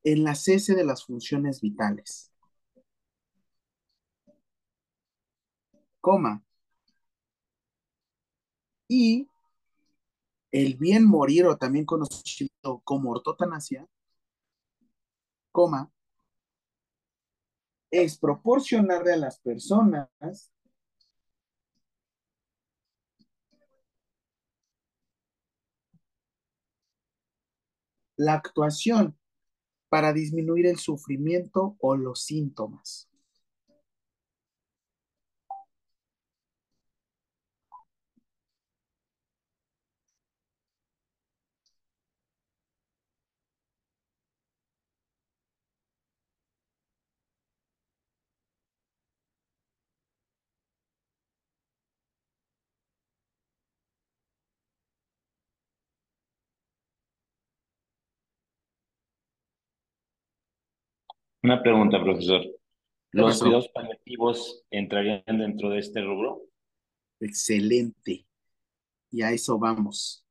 en la cese de las funciones vitales. Coma. Y el bien morir, o también conocido como ortotanasia, coma, es proporcionarle a las personas la actuación para disminuir el sufrimiento o los síntomas.
Una pregunta, profesor. ¿Los
pasó?
cuidados paliativos entrarían dentro de este rubro?
Excelente. Y a eso vamos.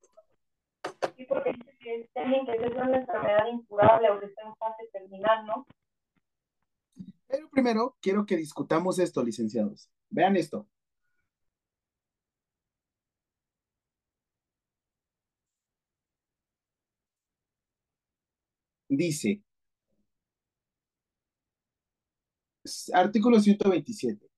Sí, porque dice que es alguien que tiene una enfermedad incurable o que está en fase terminal, ¿no?
Pero primero quiero que discutamos esto, licenciados. Vean esto. Dice, artículo 127.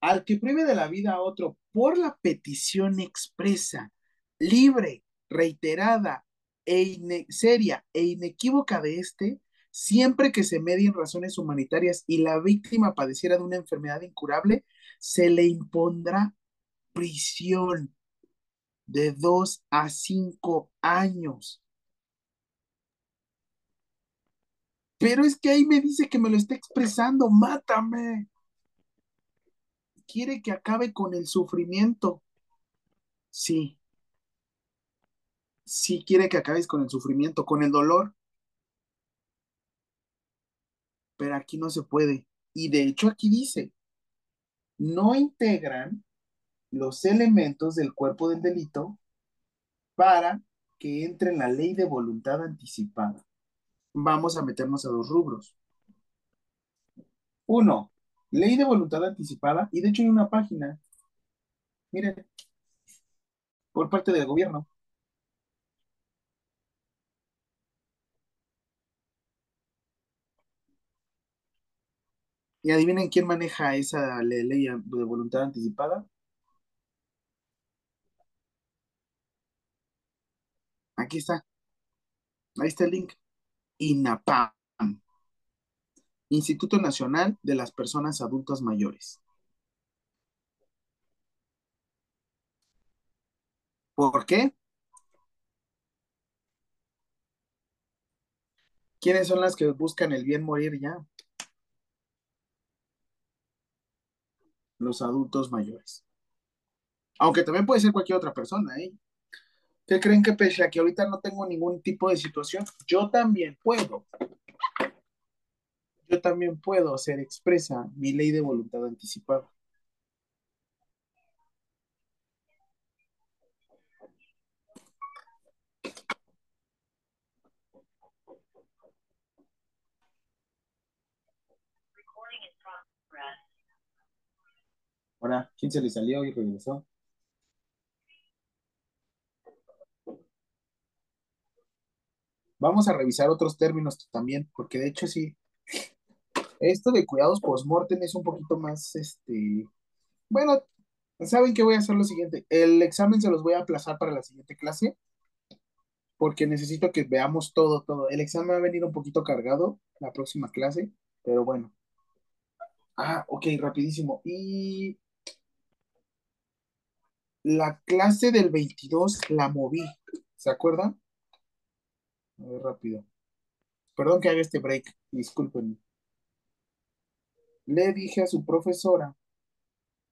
Al que prive de la vida a otro por la petición expresa, libre, reiterada, e seria e inequívoca de éste, siempre que se medien razones humanitarias y la víctima padeciera de una enfermedad incurable, se le impondrá prisión de dos a cinco años. Pero es que ahí me dice que me lo está expresando, mátame. Quiere que acabe con el sufrimiento. Sí. Sí quiere que acabes con el sufrimiento, con el dolor. Pero aquí no se puede. Y de hecho aquí dice, no integran los elementos del cuerpo del delito para que entre en la ley de voluntad anticipada. Vamos a meternos a dos rubros. Uno, ley de voluntad anticipada, y de hecho hay una página, miren, por parte del gobierno. Y adivinen quién maneja esa le- ley de voluntad anticipada. Aquí está. Ahí está el link. INAPAM. Instituto Nacional de las Personas Adultas Mayores. ¿Por qué? ¿Quiénes son las que buscan el bien morir ya? Los adultos mayores. Aunque también puede ser cualquier otra persona, ¿eh? ¿Qué creen que pese a que ahorita no tengo ningún tipo de situación, yo también puedo? Yo también puedo hacer expresa mi ley de voluntad anticipada. Ahora, ¿quién se le salió y regresó? Vamos a revisar otros términos también, porque de hecho sí, esto de cuidados post-mortem es un poquito más, este, bueno, saben que voy a hacer lo siguiente, el examen se los voy a aplazar para la siguiente clase, porque necesito que veamos todo, todo. El examen va a venir un poquito cargado la próxima clase, pero bueno. Ah, ok, rapidísimo. Y la clase del 22 la moví, ¿se acuerdan? A ver, rápido. Perdón que haga este break, discúlpenme. Le dije a su profesora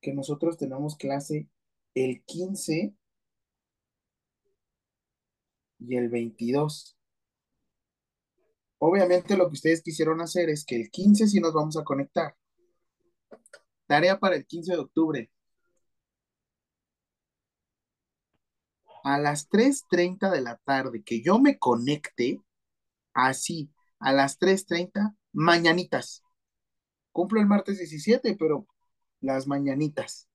que nosotros tenemos clase el 15 y el 22. Obviamente lo que ustedes quisieron hacer es que el 15 sí nos vamos a conectar. Tarea para el 15 de octubre. A las 3.30 de la tarde, que yo me conecte, así, a las 3.30, mañanitas. Cumplo el martes 17, pero las mañanitas.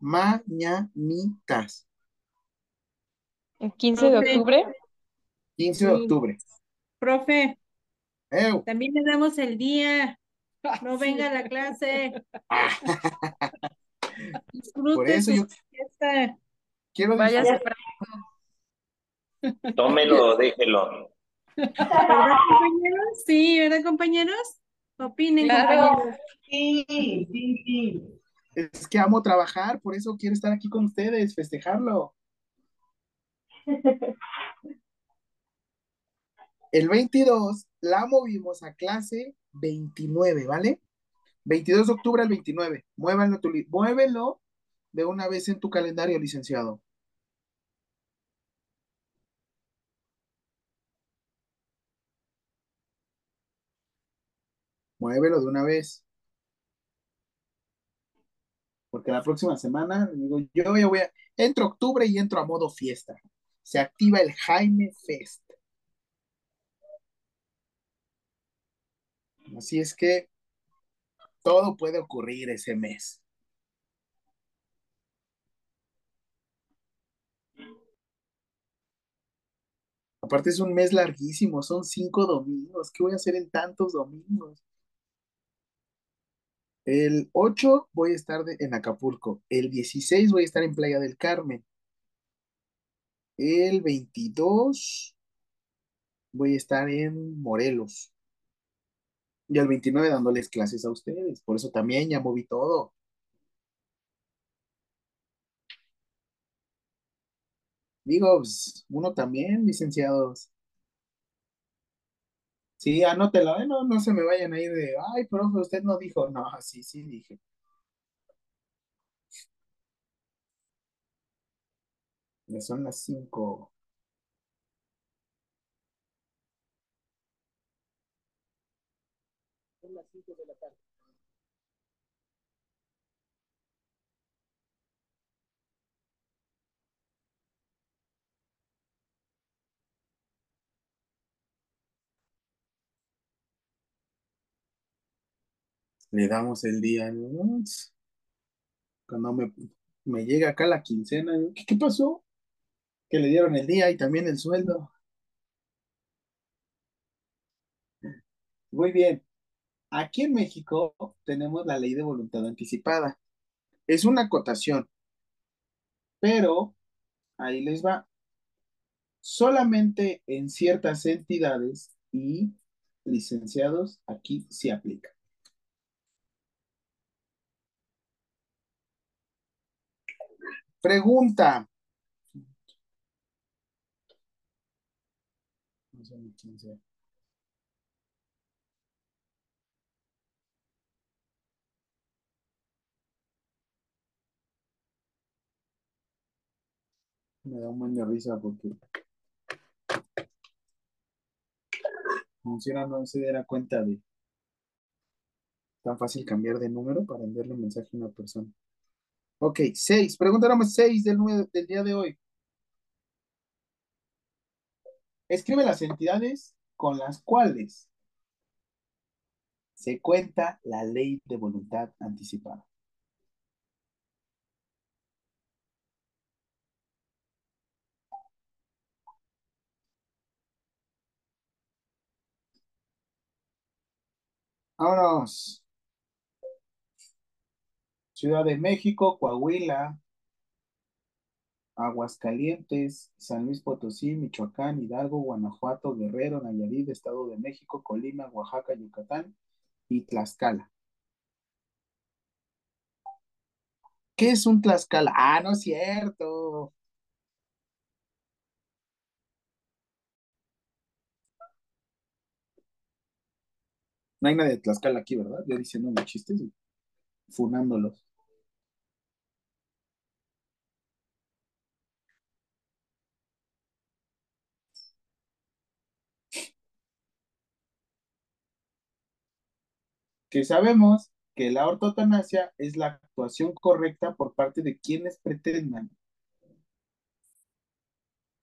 Mañanitas.
¿El 15 de octubre?
15 de octubre.
Profe,
Ew.
también le damos el día. No venga a la clase.
Por
Disfrute
eso
su
yo
fiesta.
Quiero
Váyase
disfrutar.
para
Tómelo, déjelo.
¿Verdad, compañeros? Sí, ¿verdad, compañeros? Opinen,
Claro.
compañeros.
Sí, sí, sí.
Es que amo trabajar, por eso quiero estar aquí con ustedes, festejarlo. El 22 la movimos a clase 29, ¿vale? 22 de octubre al 29. Muévanlo, tu muévelo de una vez en tu calendario, licenciado. Muévelo de una vez. Porque la próxima semana, digo, yo ya voy a, entro octubre y entro a modo fiesta. Se activa el Jaime Fest. Así es que todo puede ocurrir ese mes. Aparte es un mes larguísimo, son cinco domingos. ¿Qué voy a hacer en tantos domingos? El 8 voy a estar en Acapulco. El 16 voy a estar en Playa del Carmen. El 22 voy a estar en Morelos. Y el 29 dándoles clases a ustedes. Por eso también ya moví todo. Digo, pues, uno también, licenciados. Sí, anótelo, ¿eh? No, no se me vayan a ir de, ay, profe, usted no dijo. No, sí, sí dije. Ya son las 5. Le damos el día. Cuando me, me llega acá la quincena. ¿qué, qué pasó? Que le dieron el día y también el sueldo. Muy bien. Aquí en México tenemos la ley de voluntad anticipada. Es una acotación, pero ahí les va. Solamente en ciertas entidades y licenciados aquí se aplica. Pregunta. Me da un buen de risa porque funciona no se diera cuenta de tan fácil cambiar de número para enviarle un mensaje a una persona. Ok, seis. Pregunta número seis del, del día de hoy. Escribe las entidades con las cuales se cuenta la ley de voluntad anticipada. Vámonos. Ciudad de México, Coahuila, Aguascalientes, San Luis Potosí, Michoacán, Hidalgo, Guanajuato, Guerrero, Nayarit, Estado de México, Colima, Oaxaca, Yucatán y Tlaxcala. ¿Qué es un Tlaxcala? Ah, no es cierto. No hay nadie de Tlaxcala aquí, ¿verdad? Yo diciendo mis chistes y funándolos. Que sabemos que la ortotanasia es la actuación correcta por parte de quienes pretendan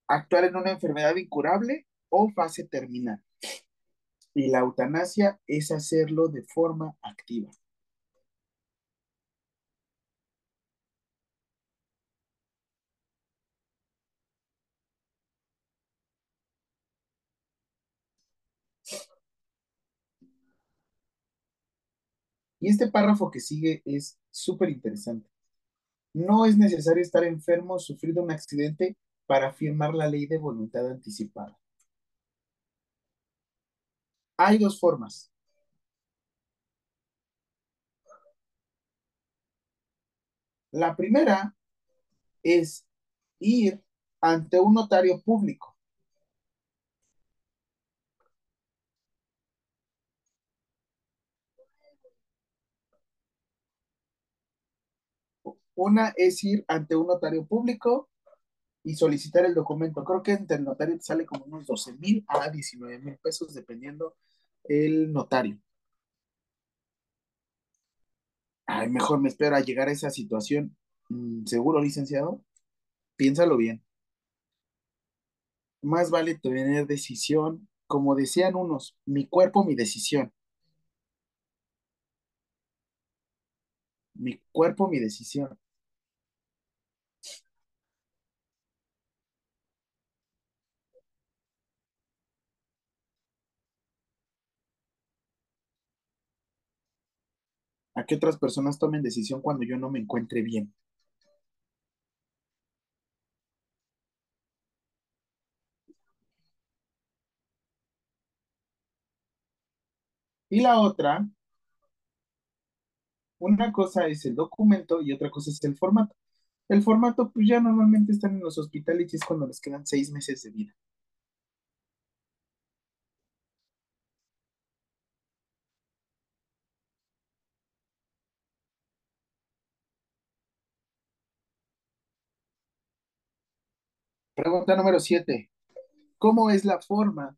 actuar en una enfermedad incurable o fase terminal. Y la eutanasia es hacerlo de forma activa. Y este párrafo que sigue es súper interesante. No es necesario estar enfermo o sufrir de un accidente para firmar la ley de voluntad anticipada. Hay dos formas. La primera es ir ante un notario público. Una es ir ante un notario público y solicitar el documento. Creo que entre el notario te sale como unos 12 mil a 19 mil pesos, dependiendo el notario. Ay, mejor me espero a llegar a esa situación. Mm, ¿Seguro, licenciado? Piénsalo bien. Más vale tener decisión, como decían unos, mi cuerpo, mi decisión. Mi cuerpo, mi decisión. A que otras personas tomen decisión cuando yo no me encuentre bien. Y la otra, una cosa es el documento y otra cosa es el formato. El formato, pues ya normalmente están en los hospitales y es cuando les quedan seis meses de vida. Pregunta número siete. ¿Cómo es la forma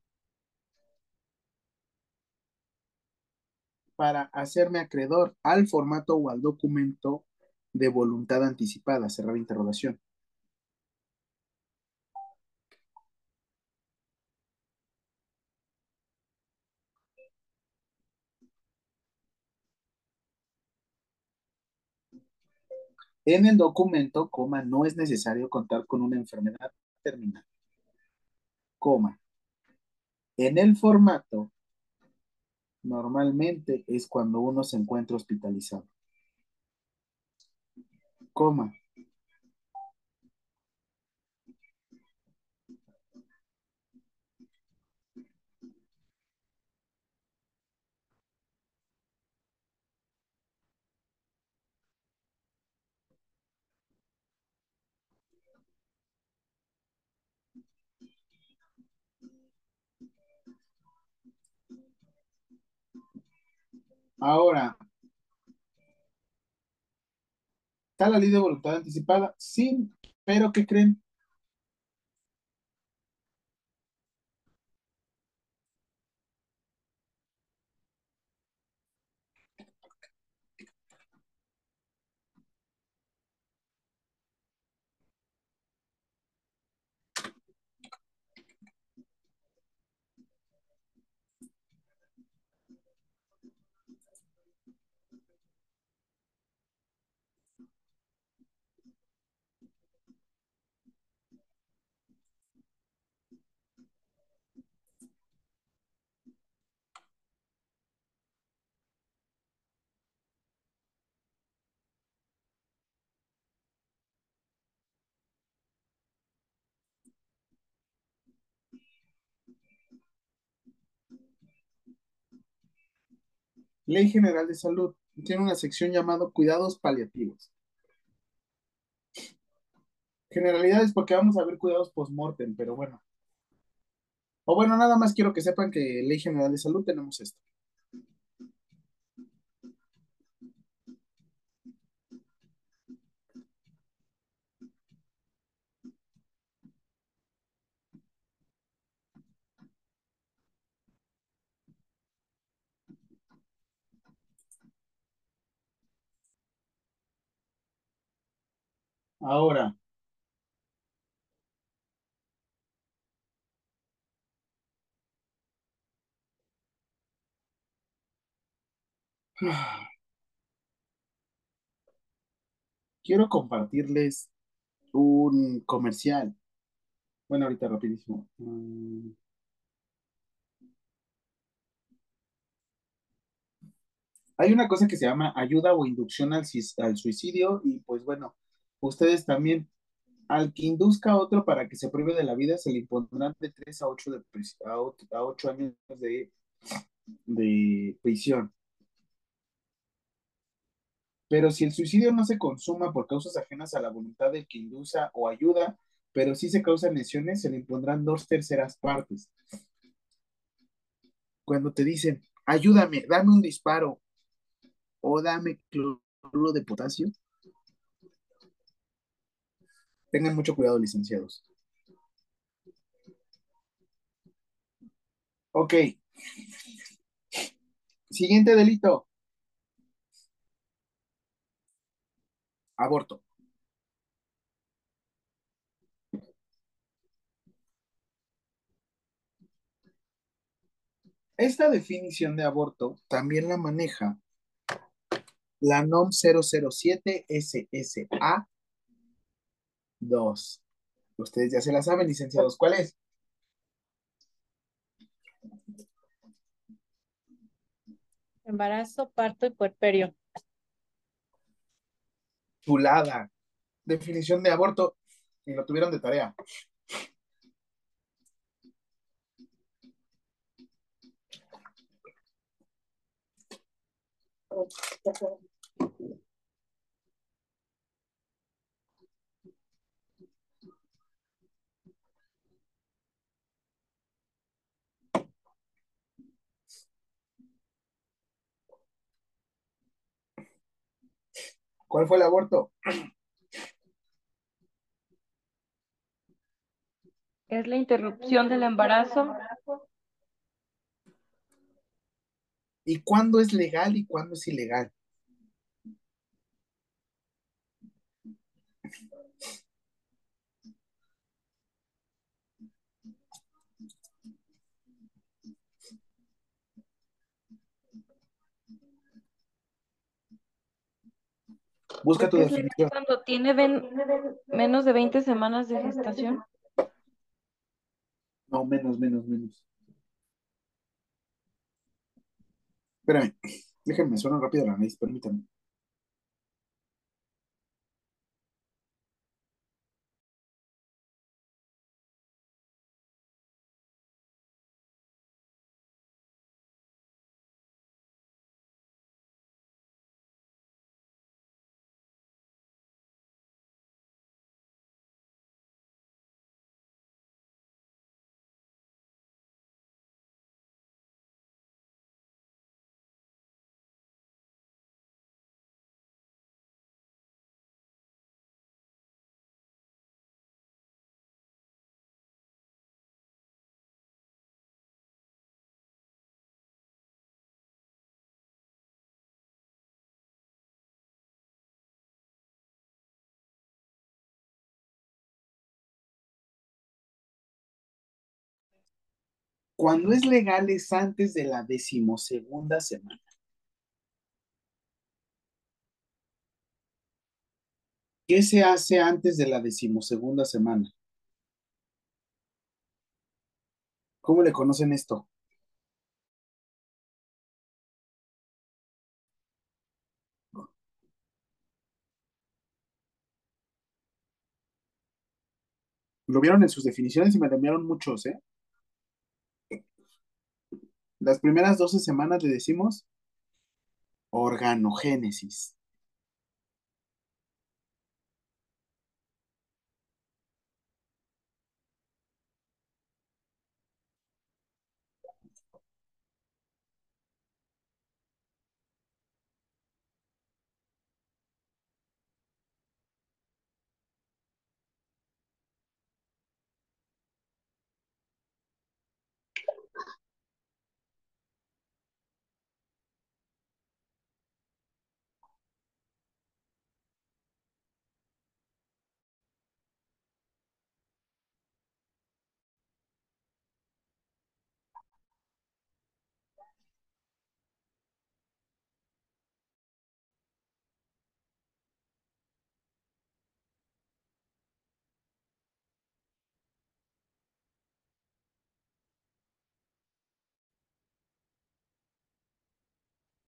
para hacerme acreedor al formato o al documento de voluntad anticipada? Cerrar interrogación. En el documento, coma, no es necesario contar con una enfermedad terminal. Coma. En el formato, normalmente es cuando uno se encuentra hospitalizado. Coma. Ahora, ¿está la ley de voluntad anticipada? Sí, pero ¿qué creen? Ley General de Salud tiene una sección llamada Cuidados Paliativos. Generalidades porque vamos a ver cuidados post-mortem, pero bueno. O bueno, nada más quiero que sepan que Ley General de Salud tenemos esto. Ahora, quiero compartirles un comercial. Bueno, ahorita rapidísimo. Mm. Hay una cosa que se llama ayuda o inducción al, al suicidio y pues bueno, ustedes también, al que induzca a otro para que se prive de la vida, se le impondrán de 3 a 8, de, a ot- a 8 años de, de prisión. Pero si el suicidio no se consuma por causas ajenas a la voluntad del que induza o ayuda, pero sí se causan lesiones, se le impondrán dos terceras partes. Cuando te dicen, ayúdame, dame un disparo o dame cloruro de potasio, tengan mucho cuidado, licenciados. Ok. Siguiente delito. Aborto. Esta definición de aborto también la maneja la NOM 007 SSA 2. Ustedes ya se la saben, licenciados. ¿Cuál es?
Embarazo, parto y puerperio.
Chulada. Definición de aborto. Y lo tuvieron de tarea. ¿Cuál fue el aborto?
Es la interrupción del embarazo
¿Y cuándo es legal y cuándo es ilegal? Busca tu definición.
cuando tiene ven- menos de 20 semanas de gestación.
No, menos, menos, menos. Espérame, déjenme suena rápido la nariz, permítanme. Cuando es legal es antes de la decimosegunda semana. ¿Qué se hace antes de la decimosegunda semana? ¿Cómo le conocen esto? Lo vieron en sus definiciones y me enviaron muchos, ¿eh? Las primeras 12 semanas le decimos organogénesis.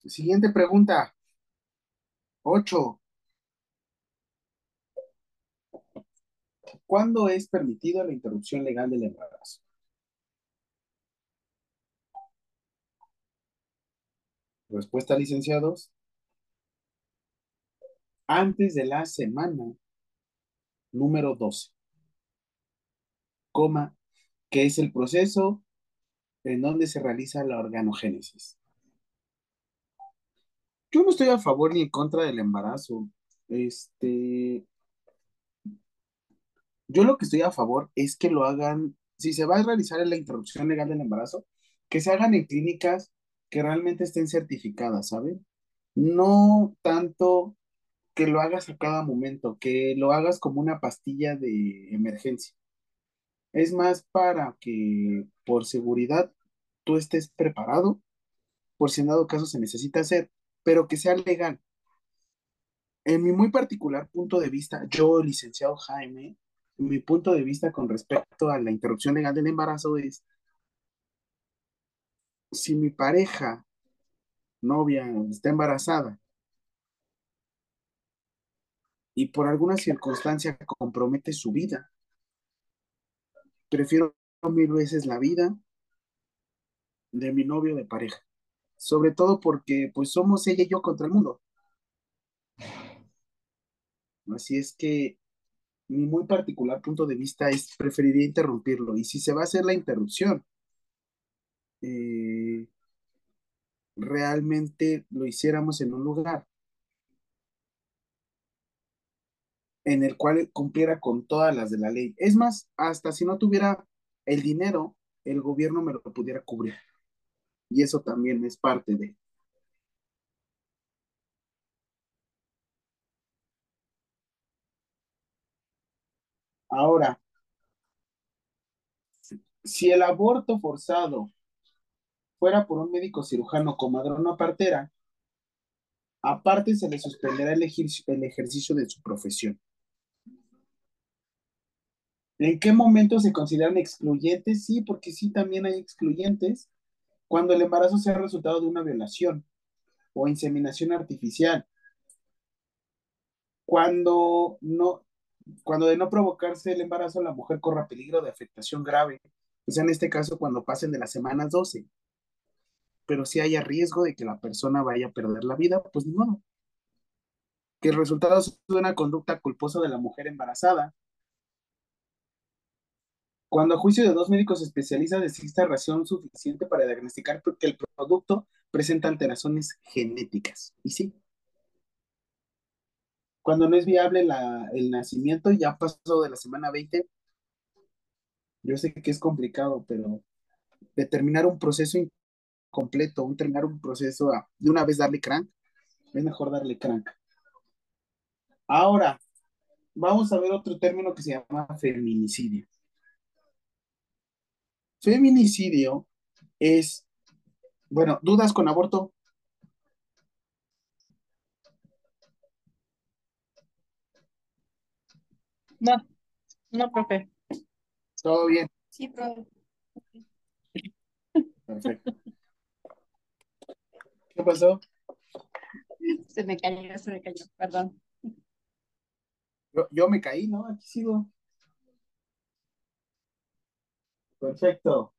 Siguiente pregunta. Ocho. ¿Cuándo es permitida la interrupción legal del embarazo? Respuesta, licenciados. Antes de la semana número 12. Coma, que es el proceso en donde se realiza la organogénesis. Yo no estoy a favor ni en contra del embarazo. Este, yo lo que estoy a favor es que lo hagan, si se va a realizar la interrupción legal del embarazo, que se hagan en clínicas que realmente estén certificadas, ¿saben? No tanto que lo hagas a cada momento, que lo hagas como una pastilla de emergencia. Es más para que por seguridad tú estés preparado, por si en dado caso se necesita hacer, pero que sea legal. En mi muy particular punto de vista, yo, licenciado Jaime, mi punto de vista con respecto a la interrupción legal del embarazo es, si mi pareja, novia, está embarazada y por alguna circunstancia compromete su vida, prefiero mil veces la vida de mi novio de pareja. Sobre todo porque pues somos ella y yo contra el mundo. Así es que mi muy particular punto de vista es preferiría interrumpirlo. Y si se va a hacer la interrupción, eh, realmente lo hiciéramos en un lugar en el cual cumpliera con todas las de la ley. Es más, hasta si no tuviera el dinero, el gobierno me lo pudiera cubrir. Y eso también es parte de... Ahora, si el aborto forzado fuera por un médico cirujano con madrona partera, aparte se le suspenderá el, el ejercicio de su profesión. ¿En qué momento se consideran excluyentes? Sí, porque sí, también hay excluyentes cuando el embarazo sea resultado de una violación. o inseminación artificial. Cuando no, cuando de no provocarse el embarazo, la mujer corra peligro de afectación grave, o sea, en este caso cuando pasen de las semanas 12. Pero si haya riesgo de que la persona vaya a perder la vida, pues modo. Que el resultado es una conducta culposa de la mujer embarazada. Cuando a juicio de dos médicos especialistas exista razón suficiente para diagnosticar que el producto presenta alteraciones genéticas. Y sí, cuando no es viable el nacimiento, ya pasó de la semana 20. Yo sé que es complicado, pero determinar un proceso completo, un terminar un proceso de una vez darle crank, es mejor darle crank. Ahora, vamos a ver otro término que se llama feminicidio. Feminicidio es, bueno, dudas con aborto.
No, no, profe.
Todo bien.
Sí, profe.
Perfecto. ¿Qué pasó?
Se me cayó, se me cayó, perdón.
Yo, yo me caí, ¿no? Aquí sigo. Perfecto.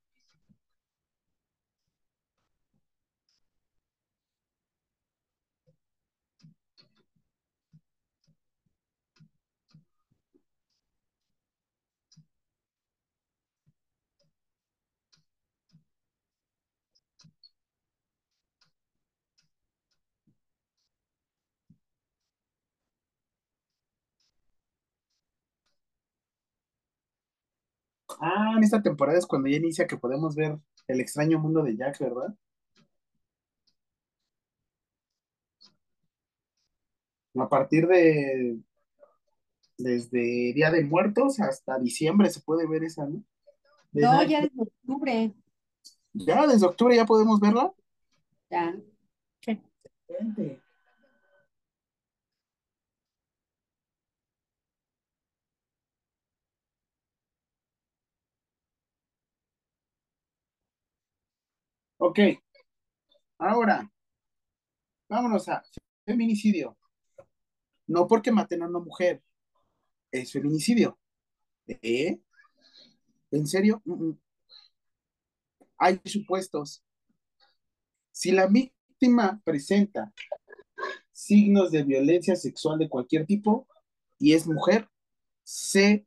Ah, en esta temporada es cuando ya inicia que podemos ver el extraño mundo de Jack, ¿verdad? A partir de desde Día de Muertos hasta diciembre se puede ver esa, ¿no? Desde
No, ya desde octubre.
ya desde octubre ya podemos verla.
Ya.
Excelente. Ok, ahora vámonos a feminicidio. No porque maten a una mujer, es feminicidio. ¿Eh? ¿En serio? Hay supuestos. Si la víctima presenta signos de violencia sexual de cualquier tipo y es mujer, se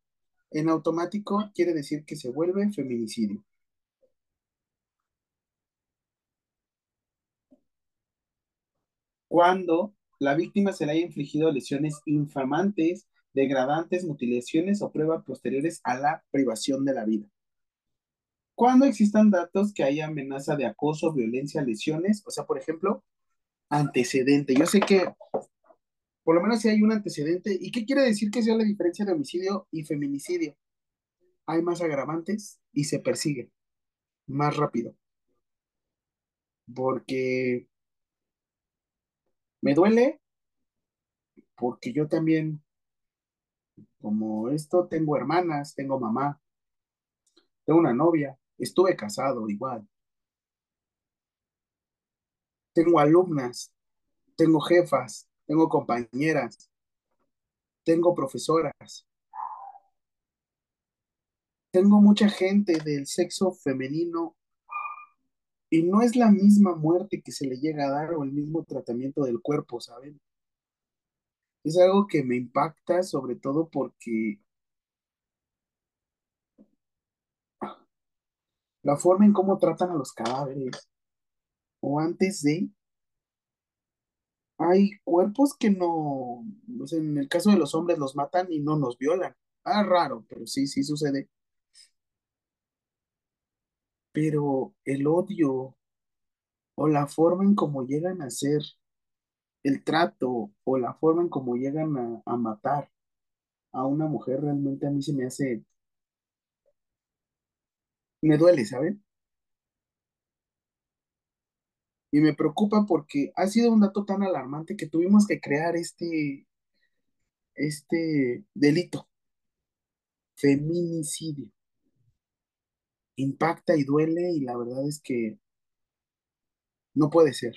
en automático quiere decir que se vuelve feminicidio. Cuando la víctima se le haya infligido lesiones infamantes, degradantes, mutilaciones o pruebas posteriores a la privación de la vida. Cuando existan datos que haya amenaza de acoso, violencia, lesiones, o sea, por ejemplo, antecedente. Yo sé que por lo menos si hay un antecedente. ¿Y qué quiere decir que sea la diferencia de homicidio y feminicidio? Hay más agravantes y se persigue más rápido. Porque me duele, porque yo también, como esto, tengo hermanas, tengo mamá, tengo una novia, estuve casado igual. Tengo alumnas, tengo jefas, tengo compañeras, tengo profesoras, tengo mucha gente del sexo femenino y no es la misma muerte que se le llega a dar o el mismo tratamiento del cuerpo, ¿saben? Es algo que me impacta sobre todo porque la forma en cómo tratan a los cadáveres o antes de hay cuerpos que no, en el caso de los hombres los matan y no nos violan. Ah, raro, pero sí, sí sucede. Pero el odio o la forma en cómo llegan a ser el trato o la forma en cómo llegan a, a matar a una mujer realmente a mí se me hace, me duele, ¿saben? Y me preocupa porque ha sido un dato tan alarmante que tuvimos que crear este, este delito, feminicidio. Impacta y duele y la verdad es que no puede ser.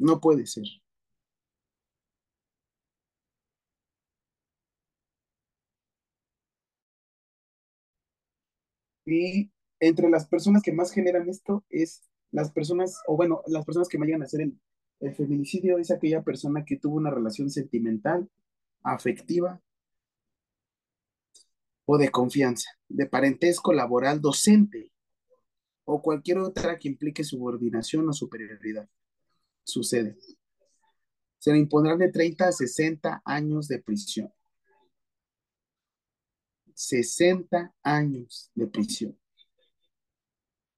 No puede ser. Y entre las personas que más generan esto es las personas, o bueno, las personas que me llegan a hacer el, el feminicidio es aquella persona que tuvo una relación sentimental, afectiva o de confianza, de parentesco laboral, docente o cualquier otra que implique subordinación o superioridad. Sucede. Se le impondrán de 30 a 60 años de prisión. 60 años de prisión.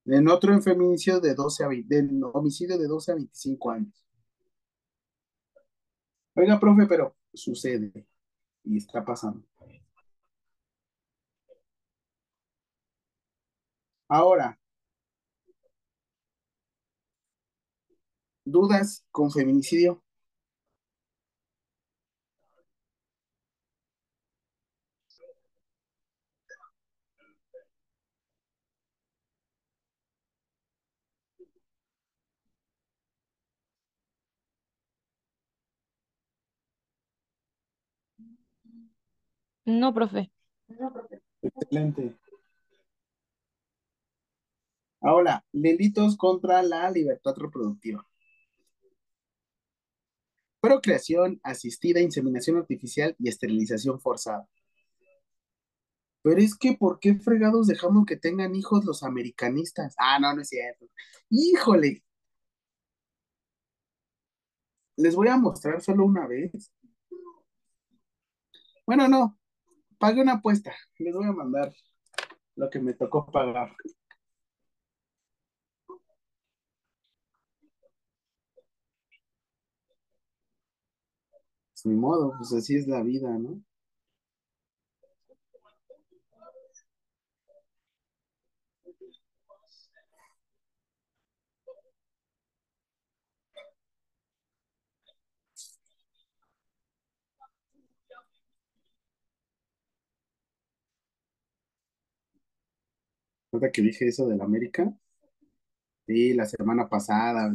En otro en feminicidio de 12 a 20, del homicidio de 12 a 25 años. Oiga, profe, pero sucede y está pasando. Ahora, ¿dudas con feminicidio?
No, profe.
Excelente. Ahora, delitos contra la libertad reproductiva. Procreación asistida, inseminación artificial y esterilización forzada. Pero es que, ¿por qué fregados dejamos que tengan hijos los americanistas? Ah, no, no es cierto. Híjole. Les voy a mostrar solo una vez. Bueno, no. Pague una apuesta. Les voy a mandar lo que me tocó pagar. Pues ni modo, pues así es la vida, ¿no? Ahorita que dije eso del América, sí, la semana pasada,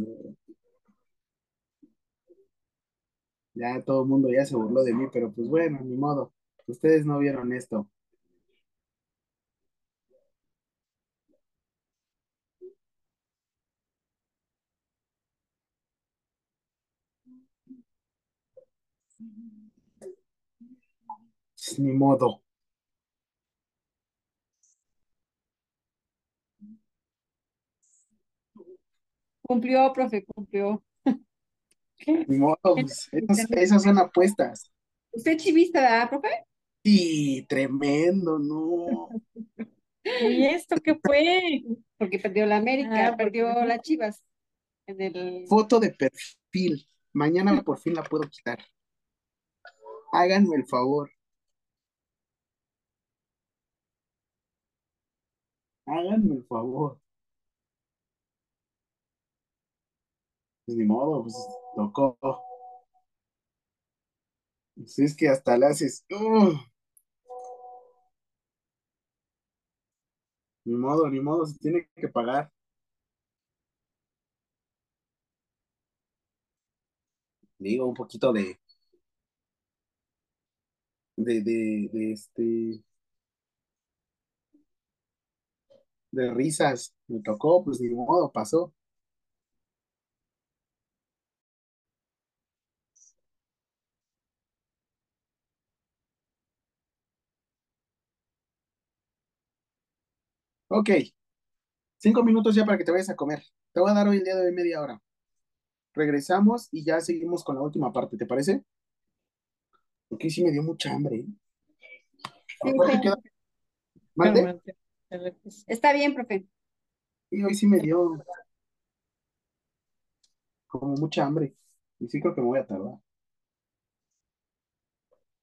ya todo el mundo ya se burló de mí, pero pues bueno, ni modo. Ustedes no vieron esto. Ni modo.
Cumplió, profe, cumplió.
Pues, esas, esas son apuestas.
¿Usted chivista, ¿verdad, profe?
Sí, tremendo, no.
¿Y esto qué fue? Porque perdió la América,
Ah, porque-
perdió las Chivas. En el...
Foto de perfil. Mañana por fin la puedo quitar. Háganme el favor. Háganme el favor. Pues ni modo, pues tocó. Pues es que hasta le haces. ¡Ugh! Ni modo, ni modo, se tiene que pagar. Digo, un poquito de. De, de, de este. De risas. Me tocó, pues ni modo, pasó. Ok. Cinco minutos ya para que te vayas a comer. Te voy a dar hoy el día de hoy media hora. Regresamos y ya seguimos con la última parte, ¿te parece? Porque sí me dio mucha hambre. ¿eh?
Sí. Está bien, profe.
Sí, hoy sí me dio como mucha hambre. Y sí creo que me voy a tardar.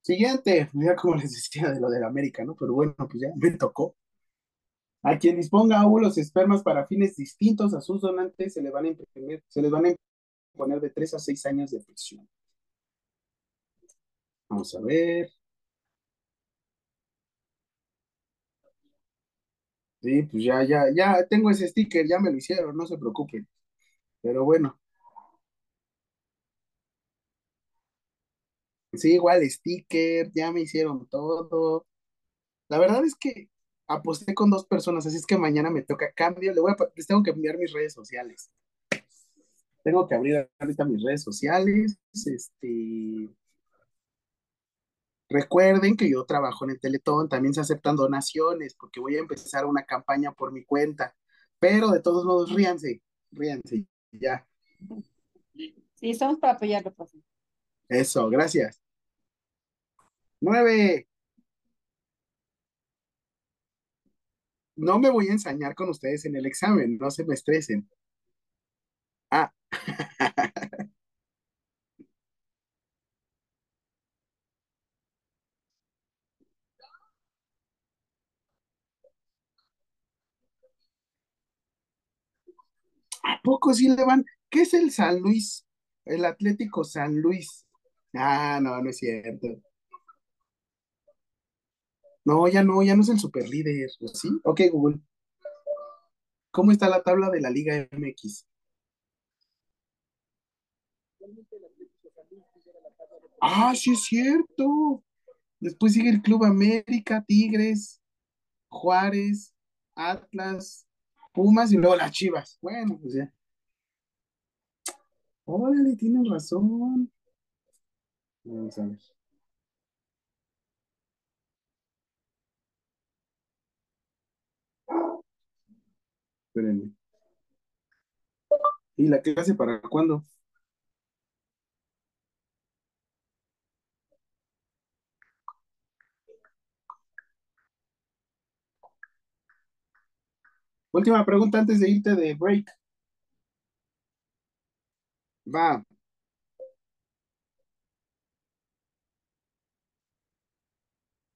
Siguiente, mira como les decía de lo del América, ¿no? Pero bueno, pues ya me tocó. A quien disponga óvulos espermas para fines distintos a sus donantes, se le van a imprimir, se les van a imponer de 3 a 6 años de prisión. Vamos a ver. Sí, pues ya, ya, ya tengo ese sticker, ya me lo hicieron, no se preocupen. Pero bueno. Sí, igual sticker, ya me hicieron todo. La verdad es que aposté con dos personas, así es que mañana me toca cambio. Le voy a, les tengo que enviar mis redes sociales. Tengo que abrir ahorita mis redes sociales. Este. Recuerden que yo trabajo en el Teletón, también se aceptan donaciones, porque voy a empezar una campaña por mi cuenta. Pero de todos modos, ríanse, ríanse, ya.
Sí, estamos para apoyarlo, profe.
Eso, gracias. Nueve. No me voy a ensañar con ustedes en el examen, no se me estresen. Ah. ¿A poco sí le van? ¿Qué es el San Luis? El Atlético San Luis. Ah, no, no es cierto. No, ya no, ya no es el super líder, ¿sí? Ok, Google. ¿Cómo está la tabla de la Liga MX? Ah, sí es cierto. Después sigue el Club América, Tigres, Juárez, Atlas, Pumas y luego las Chivas. Bueno, pues ya. Órale, tienes razón. Vamos a ver. Espérenme. ¿Y la clase para cuándo? Última pregunta antes de irte de break. Va.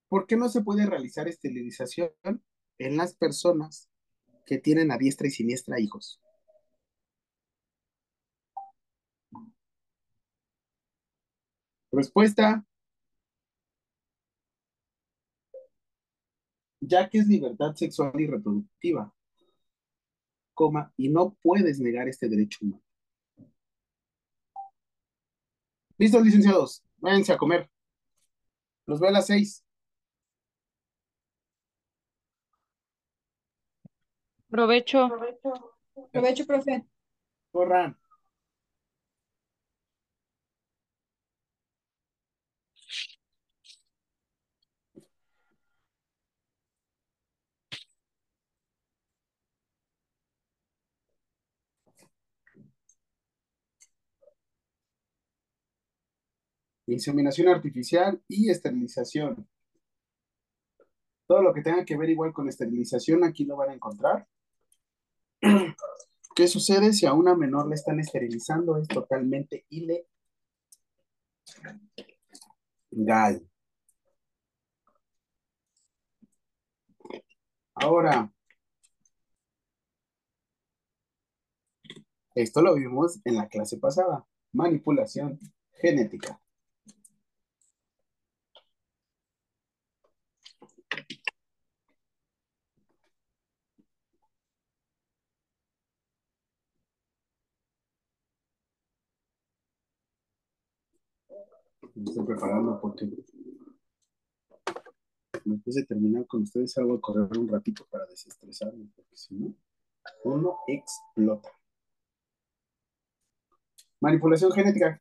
¿Por qué no se puede realizar esterilización en las personas que tienen a diestra y siniestra hijos? Respuesta. Ya que es libertad sexual y reproductiva, coma, y no puedes negar este derecho humano. ¿Listos, licenciados? Váyanse a comer. Los veo a las seis.
Provecho.
Provecho, profe.
Corran. Inseminación artificial y esterilización. Todo lo que tenga que ver igual con esterilización, aquí lo van a encontrar. ¿Qué sucede si a una menor le están esterilizando? Es totalmente ilegal. Ahora, esto lo vimos en la clase pasada, manipulación genética. Me estoy preparando porque después de terminar con ustedes salgo a correr un ratito para desestresarme, porque si no, uno explota. Manipulación genética.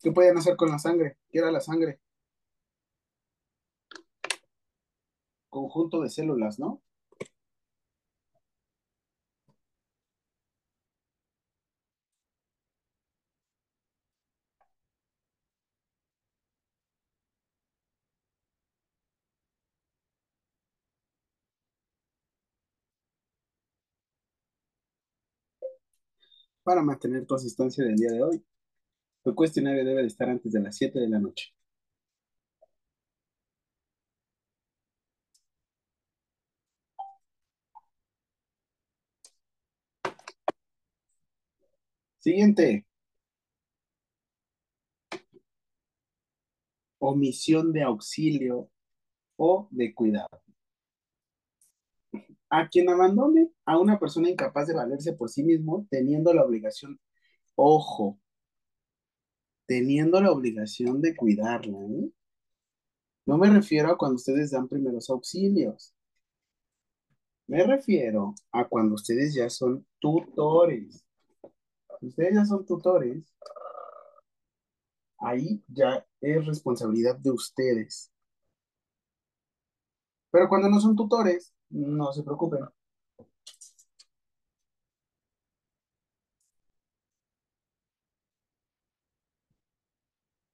¿Qué pueden hacer con la sangre? ¿Qué era la sangre? Conjunto de células, ¿no? Para mantener tu asistencia del día de hoy. Tu cuestionario debe de estar antes de las 7 de la noche. Siguiente. Omisión de auxilio o de cuidado. A quien abandone a una persona incapaz de valerse por sí mismo, teniendo la obligación, ojo, teniendo la obligación de cuidarla, ¿eh? No me refiero a cuando ustedes dan primeros auxilios. Me refiero a cuando ustedes ya son tutores. Ustedes ya son tutores, ahí ya es responsabilidad de ustedes. Pero cuando no son tutores, no se preocupen.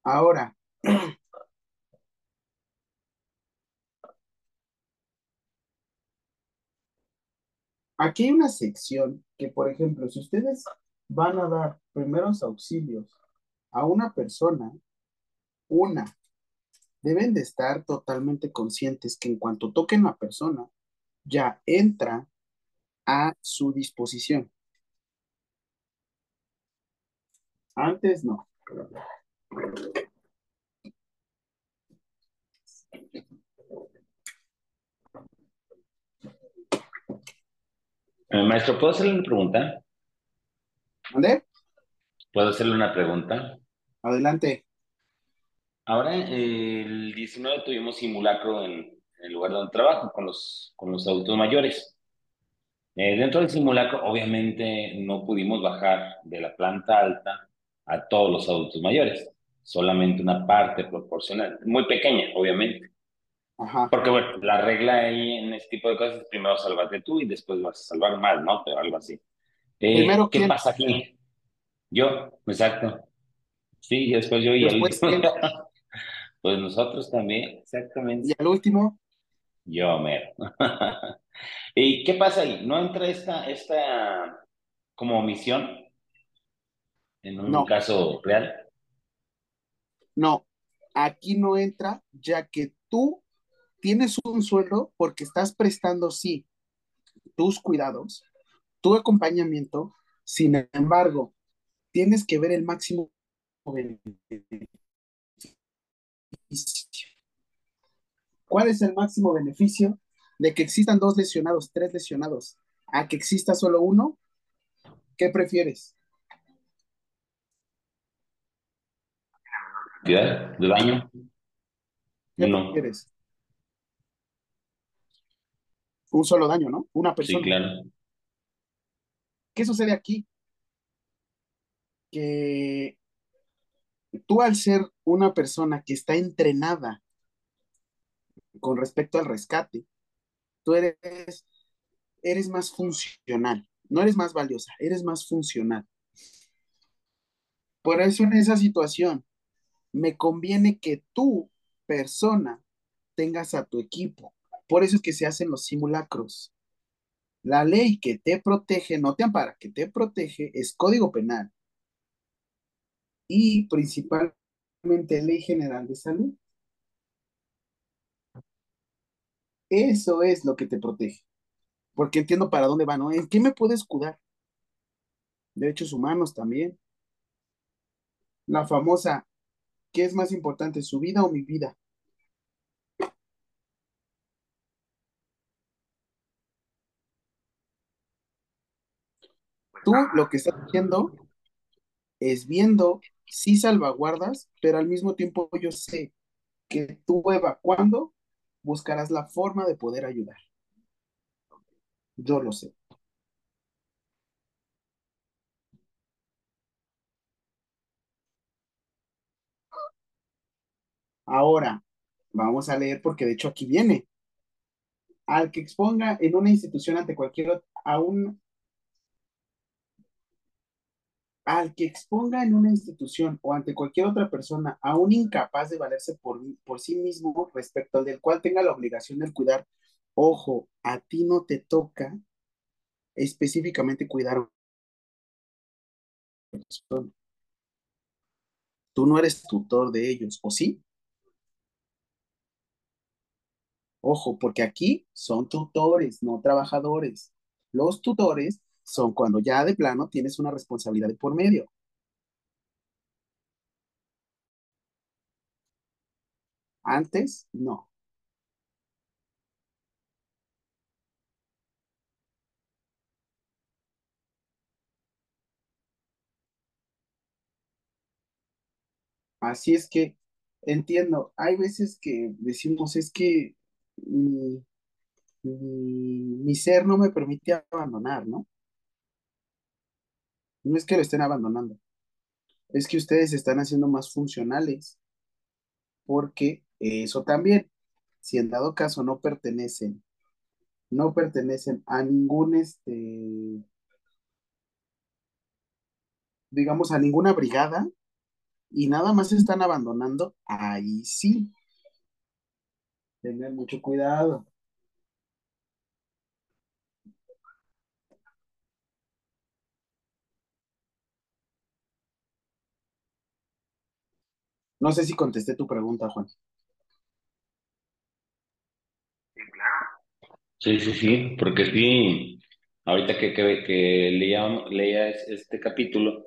Ahora, aquí hay una sección que, por ejemplo, si ustedes van a dar primeros auxilios a una persona, una, deben de estar totalmente conscientes que en cuanto toquen a la persona, ya entra a su disposición. Antes no.
Eh, maestro, ¿puedo hacerle una pregunta?
¿Dónde?
¿Puedo hacerle una pregunta?
Adelante.
Ahora, eh, el 19 tuvimos simulacro en, en el lugar donde trabajo con los, con los adultos mayores. Eh, dentro del simulacro, obviamente, no pudimos bajar de la planta alta a todos los adultos mayores, solamente una parte proporcional, muy pequeña, obviamente.
Ajá.
Porque, bueno, la regla ahí en este tipo de cosas es primero salvarte tú y después vas a salvar más, ¿no? Pero algo así. Eh,
Primero,
¿qué
¿quién?
pasa aquí? Yo, exacto. Sí, y después yo y él.
Después, ¿quién?
Pues nosotros también, exactamente.
Y al último,
Yo, mero. ¿Y qué pasa ahí? ¿No entra esta, esta como omisión en un
No.
caso real?
no, aquí no entra, ya que tú tienes un sueldo porque estás prestando, sí, tus cuidados, tu acompañamiento, sin embargo, tienes que ver el máximo beneficio. ¿Cuál es el máximo beneficio de que existan dos lesionados, tres lesionados, a que exista solo uno? ¿Qué prefieres?
¿De daño?
¿Qué
No.
prefieres? Un solo daño, ¿no? Una
Sí,
persona.
claro.
¿Qué sucede aquí? Que tú al ser una persona que está entrenada con respecto al rescate, tú eres, eres más funcional, no eres más valiosa, eres más funcional. Por eso en esa situación me conviene que tú, persona, tengas a tu equipo. Por eso es que se hacen los simulacros. La ley que te protege, no te ampara, que te protege es Código Penal y principalmente Ley General de Salud. Eso es lo que te protege. Porque entiendo para dónde va, ¿no? ¿En qué me puedo escudar? Derechos humanos también. La famosa, ¿qué es más importante, su vida o mi vida? Tú lo que estás haciendo es viendo sí salvaguardas, pero al mismo tiempo yo sé que tú evacuando buscarás la forma de poder ayudar. Yo lo sé. Ahora, vamos a leer porque de hecho aquí viene. Al que exponga en una institución ante cualquier a un al que exponga en una institución o ante cualquier otra persona a un incapaz de valerse por, por sí mismo respecto al del cual tenga la obligación de cuidar, ojo, a ti no te toca específicamente cuidar a una persona. Tú no eres tutor de ellos, ¿o sí? Ojo, porque aquí son tutores, no trabajadores. Los tutores son cuando ya de plano tienes una responsabilidad de por medio. Antes, no. Así es que entiendo, hay veces que decimos es que mi, mi, ser no me permite abandonar, ¿no? No es que lo estén abandonando, es que ustedes se están haciendo más funcionales, porque eso también, si en dado caso no pertenecen, no pertenecen a ningún, este, digamos, a ninguna brigada y nada más se están abandonando, ahí sí, tengan mucho cuidado. No sé si contesté tu pregunta, Juan.
Sí, sí, sí, porque sí, ahorita que, que, que leía, leía es- este capítulo,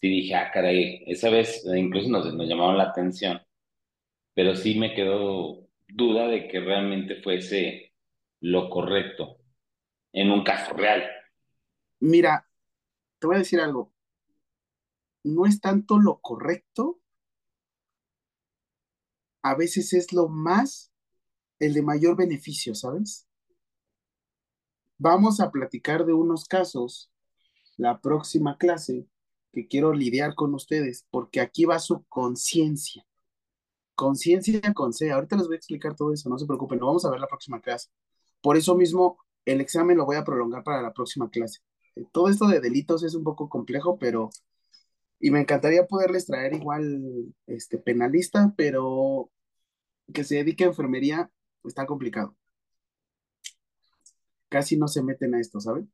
sí dije, ah, caray, esa vez eh, incluso nos, nos llamaron la atención, pero sí me quedó duda de que realmente fuese lo correcto en un caso real.
Mira, te voy a decir algo, no es tanto lo correcto, a veces es lo más, el de mayor beneficio, ¿sabes? Vamos a platicar de unos casos la próxima clase que quiero lidiar con ustedes, porque aquí va su conciencia. Conciencia con C. Ahorita les voy a explicar todo eso, no se preocupen, lo vamos a ver la próxima clase. Por eso mismo, el examen lo voy a prolongar para la próxima clase. Eh, Todo esto de delitos es un poco complejo, pero, y me encantaría poderles traer igual, este, penalista, pero que se dedique a enfermería está complicado. Casi no se meten a esto, ¿saben?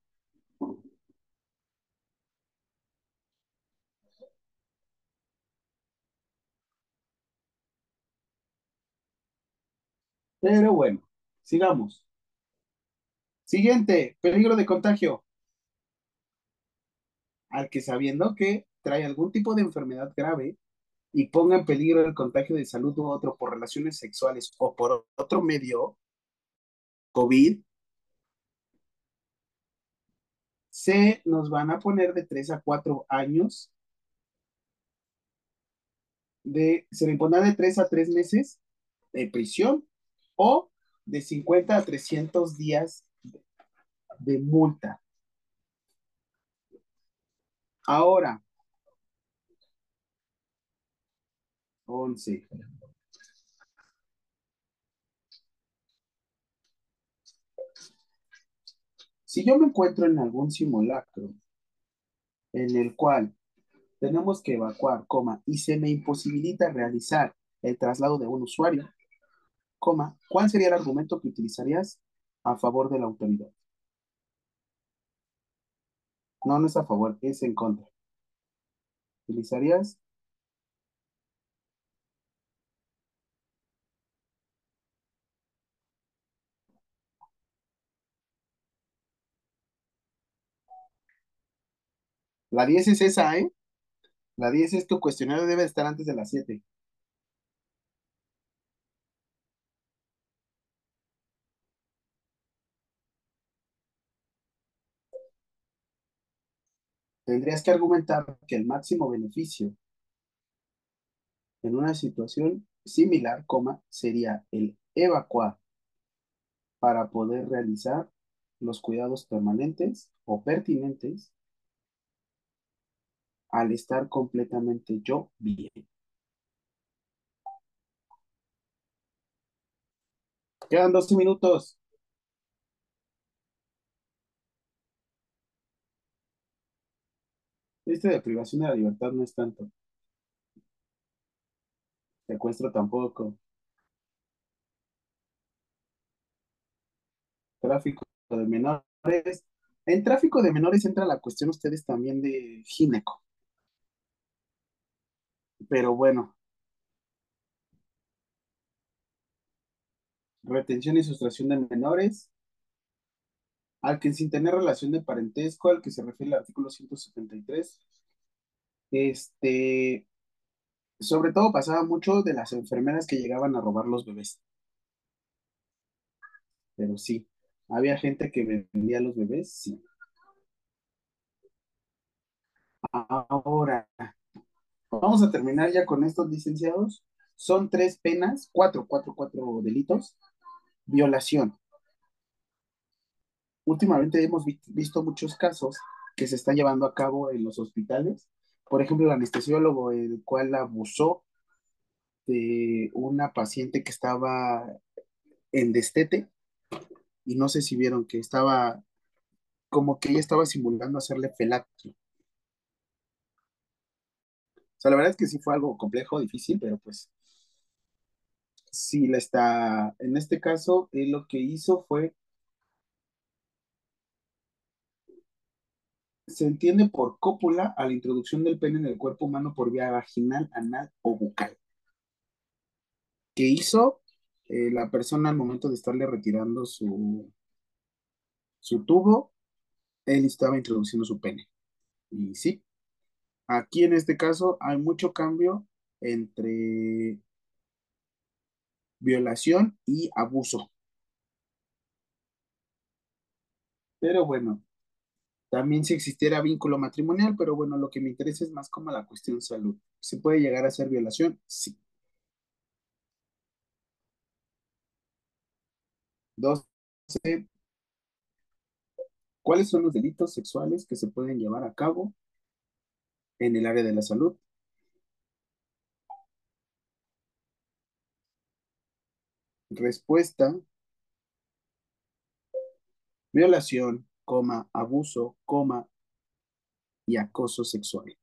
Pero bueno, sigamos. Siguiente, peligro de contagio. Al que sabiendo que trae algún tipo de enfermedad grave y ponga en peligro el contagio de salud u otro por relaciones sexuales o por otro medio, COVID, se nos van a poner de 3 a 4 años, de, se le impondrá de 3 a 3 meses de prisión o de 50 a 300 días de multa. Ahora, 11. Si yo me encuentro en algún simulacro en el cual tenemos que evacuar, coma, y se me imposibilita realizar el traslado de un usuario, coma, ¿cuál sería el argumento que utilizarías a favor de la autoridad? No, no es a favor, es en contra. ¿Utilizarías? La 10 es esa, ¿eh? La 10 es tu cuestionario debe estar antes de las 7. Tendrías que argumentar que el máximo beneficio en una situación similar, coma, sería el evacuar para poder realizar los cuidados permanentes o pertinentes al estar completamente yo bien. Quedan 12 minutos. Este de privación de la libertad no es tanto. Secuestro tampoco. Tráfico de menores. En tráfico de menores entra la cuestión ustedes también de gineco. Pero bueno. Retención y sustracción de menores. Al que sin tener relación de parentesco, al que se refiere el artículo 173. Este, sobre todo pasaba mucho de las enfermeras que llegaban a robar los bebés. Pero sí, había gente que vendía los bebés, sí. Ahora, Vamos a terminar ya con estos licenciados. Son tres penas, cuatro, cuatro, cuatro delitos. Violación. Últimamente hemos vi- visto muchos casos que se están llevando a cabo en los hospitales. Por ejemplo, el anestesiólogo, el cual abusó de una paciente que estaba en destete y no sé si vieron que estaba como que ella estaba simulando hacerle fellatio. Sea, la verdad es que sí fue algo complejo, difícil, pero pues sí la está. En este caso, él lo que hizo fue, se entiende por cópula a la introducción del pene en el cuerpo humano por vía vaginal, anal o bucal. ¿Qué hizo eh, la persona al momento de estarle retirando su, su tubo? Él estaba introduciendo su pene. Y sí, aquí en este caso hay mucho cambio entre violación y abuso. Pero bueno, también si existiera vínculo matrimonial, pero bueno, lo que me interesa es más como la cuestión salud. ¿Se puede llegar a ser violación? Sí. Dos, ¿cuáles son los delitos sexuales que se pueden llevar a cabo en el área de la salud? Respuesta, violación, coma, abuso, coma, y acoso sexual.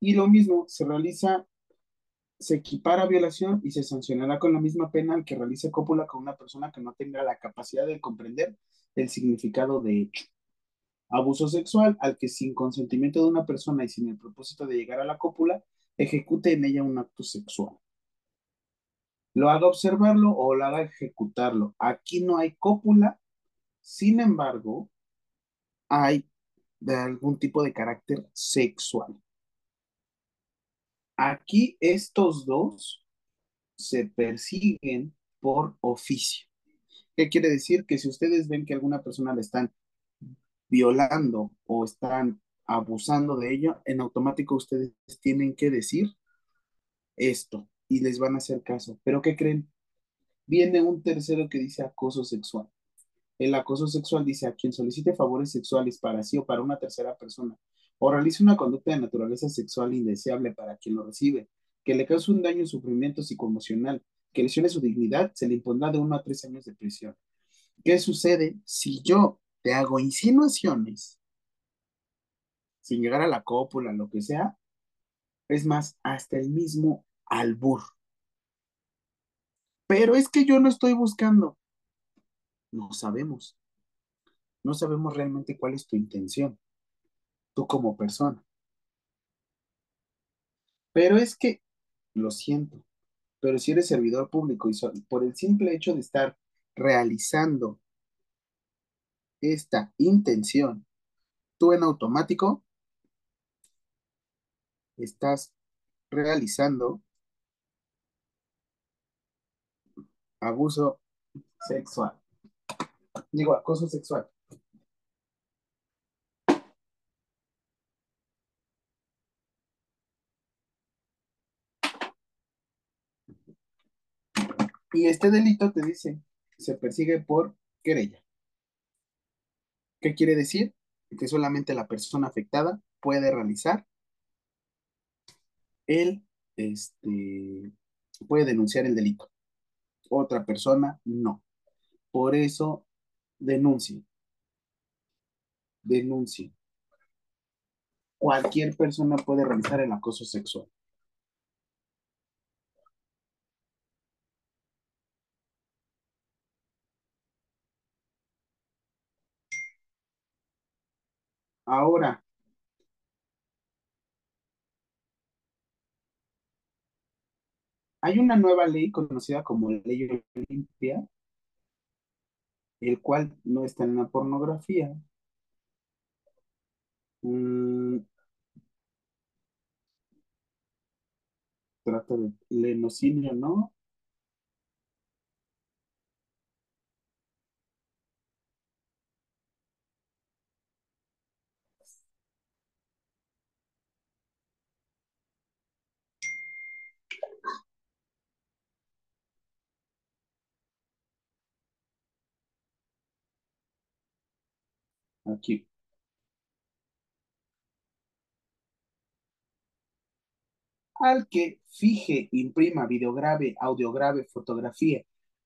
Y lo mismo se realiza, se equipara violación y se sancionará con la misma pena al que realice cópula con una persona que no tenga la capacidad de comprender el significado de hecho. Abuso sexual al que sin consentimiento de una persona y sin el propósito de llegar a la cópula, ejecute en ella un acto sexual. Lo haga observarlo o lo haga ejecutarlo. Aquí no hay cópula, sin embargo, hay de algún tipo de carácter sexual. Aquí estos dos se persiguen por oficio. ¿Qué quiere decir? Que si ustedes ven que alguna persona le están violando o están abusando de ello, en automático ustedes tienen que decir esto y les van a hacer caso. Pero ¿qué creen? Viene un tercero que dice acoso sexual. El acoso sexual dice a quien solicite favores sexuales para sí o para una tercera persona o realice una conducta de naturaleza sexual indeseable para quien lo recibe, que le cause un daño o sufrimiento psicoemocional, que lesione su dignidad, se le impondrá de uno a tres años de prisión. ¿Qué sucede si yo te hago insinuaciones sin llegar a la cópula, lo que sea? Es más, hasta el mismo albur. Pero es que yo no estoy buscando. No sabemos. No sabemos realmente cuál es tu intención, tú como persona. Pero es que, lo siento, pero si eres servidor público y por el simple hecho de estar realizando esta intención, tú en automático estás realizando abuso sexual. Digo, acoso sexual. Y este delito te dice, se persigue por querella. ¿Qué quiere decir? Que solamente la persona afectada puede realizar el, este, puede denunciar el delito. Otra persona no. Por eso denuncie. Denuncie. Cualquier persona puede realizar el acoso sexual. Ahora, hay una nueva ley conocida como Ley Olimpia, el cual no está en la pornografía. Mm, trata de lenocinio, ¿no? Aquí. Al que fije, imprima, videograve, audiograve, fotografía,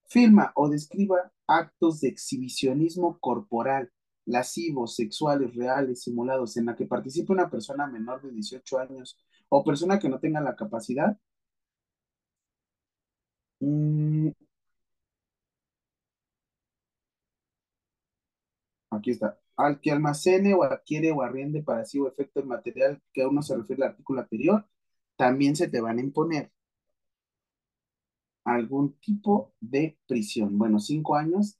firma o describa actos de exhibicionismo corporal, lascivos, sexuales, reales, simulados, en la que participe una persona menor de 18 años o persona que no tenga la capacidad. Mm, Aquí está. Al que almacene o adquiere o arriende para sí o efecto el material que a uno se refiere al artículo anterior, también se te van a imponer algún tipo de prisión. Bueno, cinco años,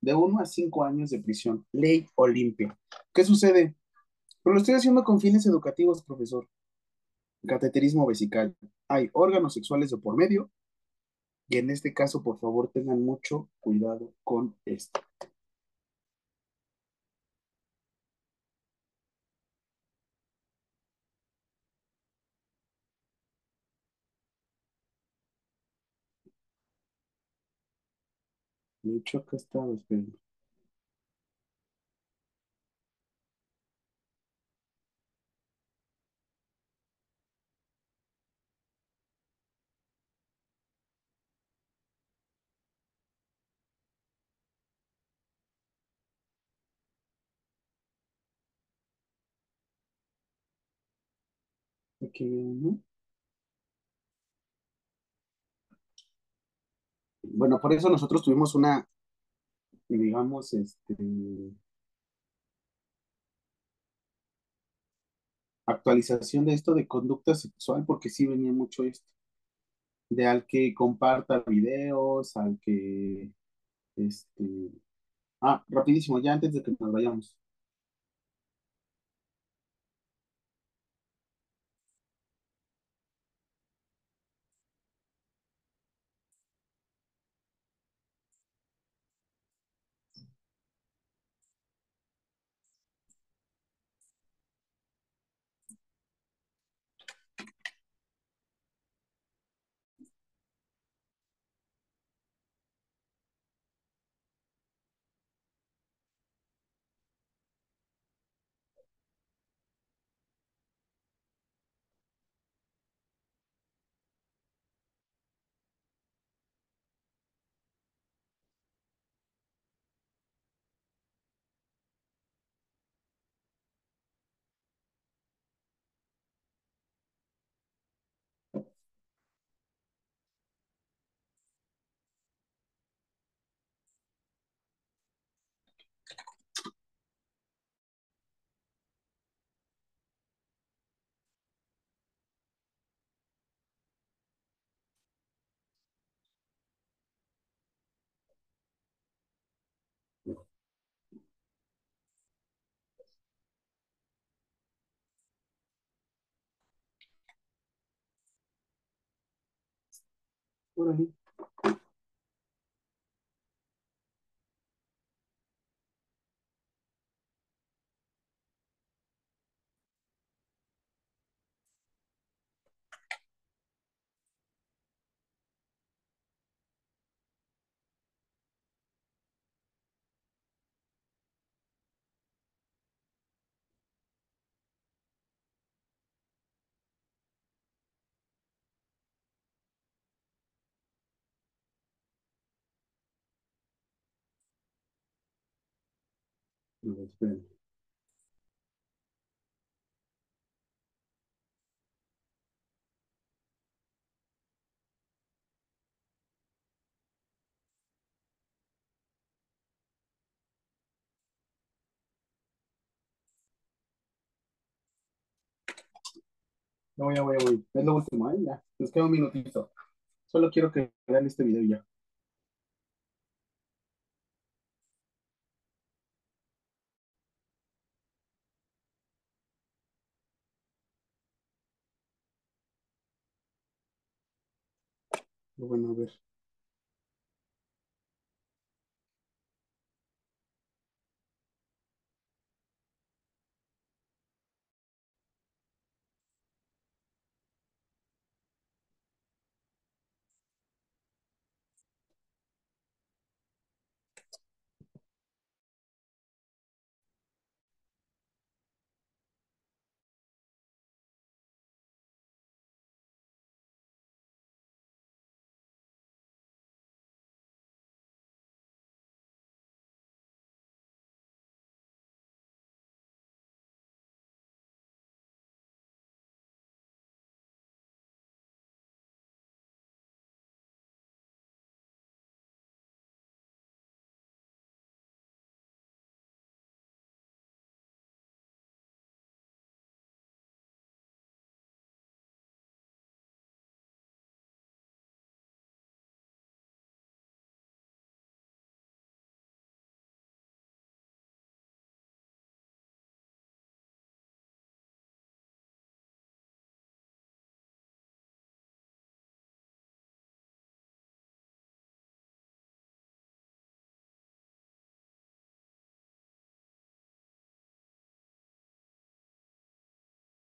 de uno a cinco años de prisión. Ley Olimpia. ¿Qué sucede? Pero lo estoy haciendo con fines educativos, profesor. Cateterismo vesical. Hay órganos sexuales de por medio. Y en este caso, por favor, tengan mucho cuidado con esto. De hecho, acá estaba, esperen. Aquí viene. Bueno, por eso nosotros tuvimos una, digamos, este, actualización de esto de conducta sexual, porque sí venía mucho esto. De al que comparta videos, al que, este, ah, rapidísimo, ya antes de que nos vayamos. Órale. No, esperen. No, voy a, voy. Es lo último, ¿eh? Ya. Nos queda un minutito. Solo quiero que vean este video ya.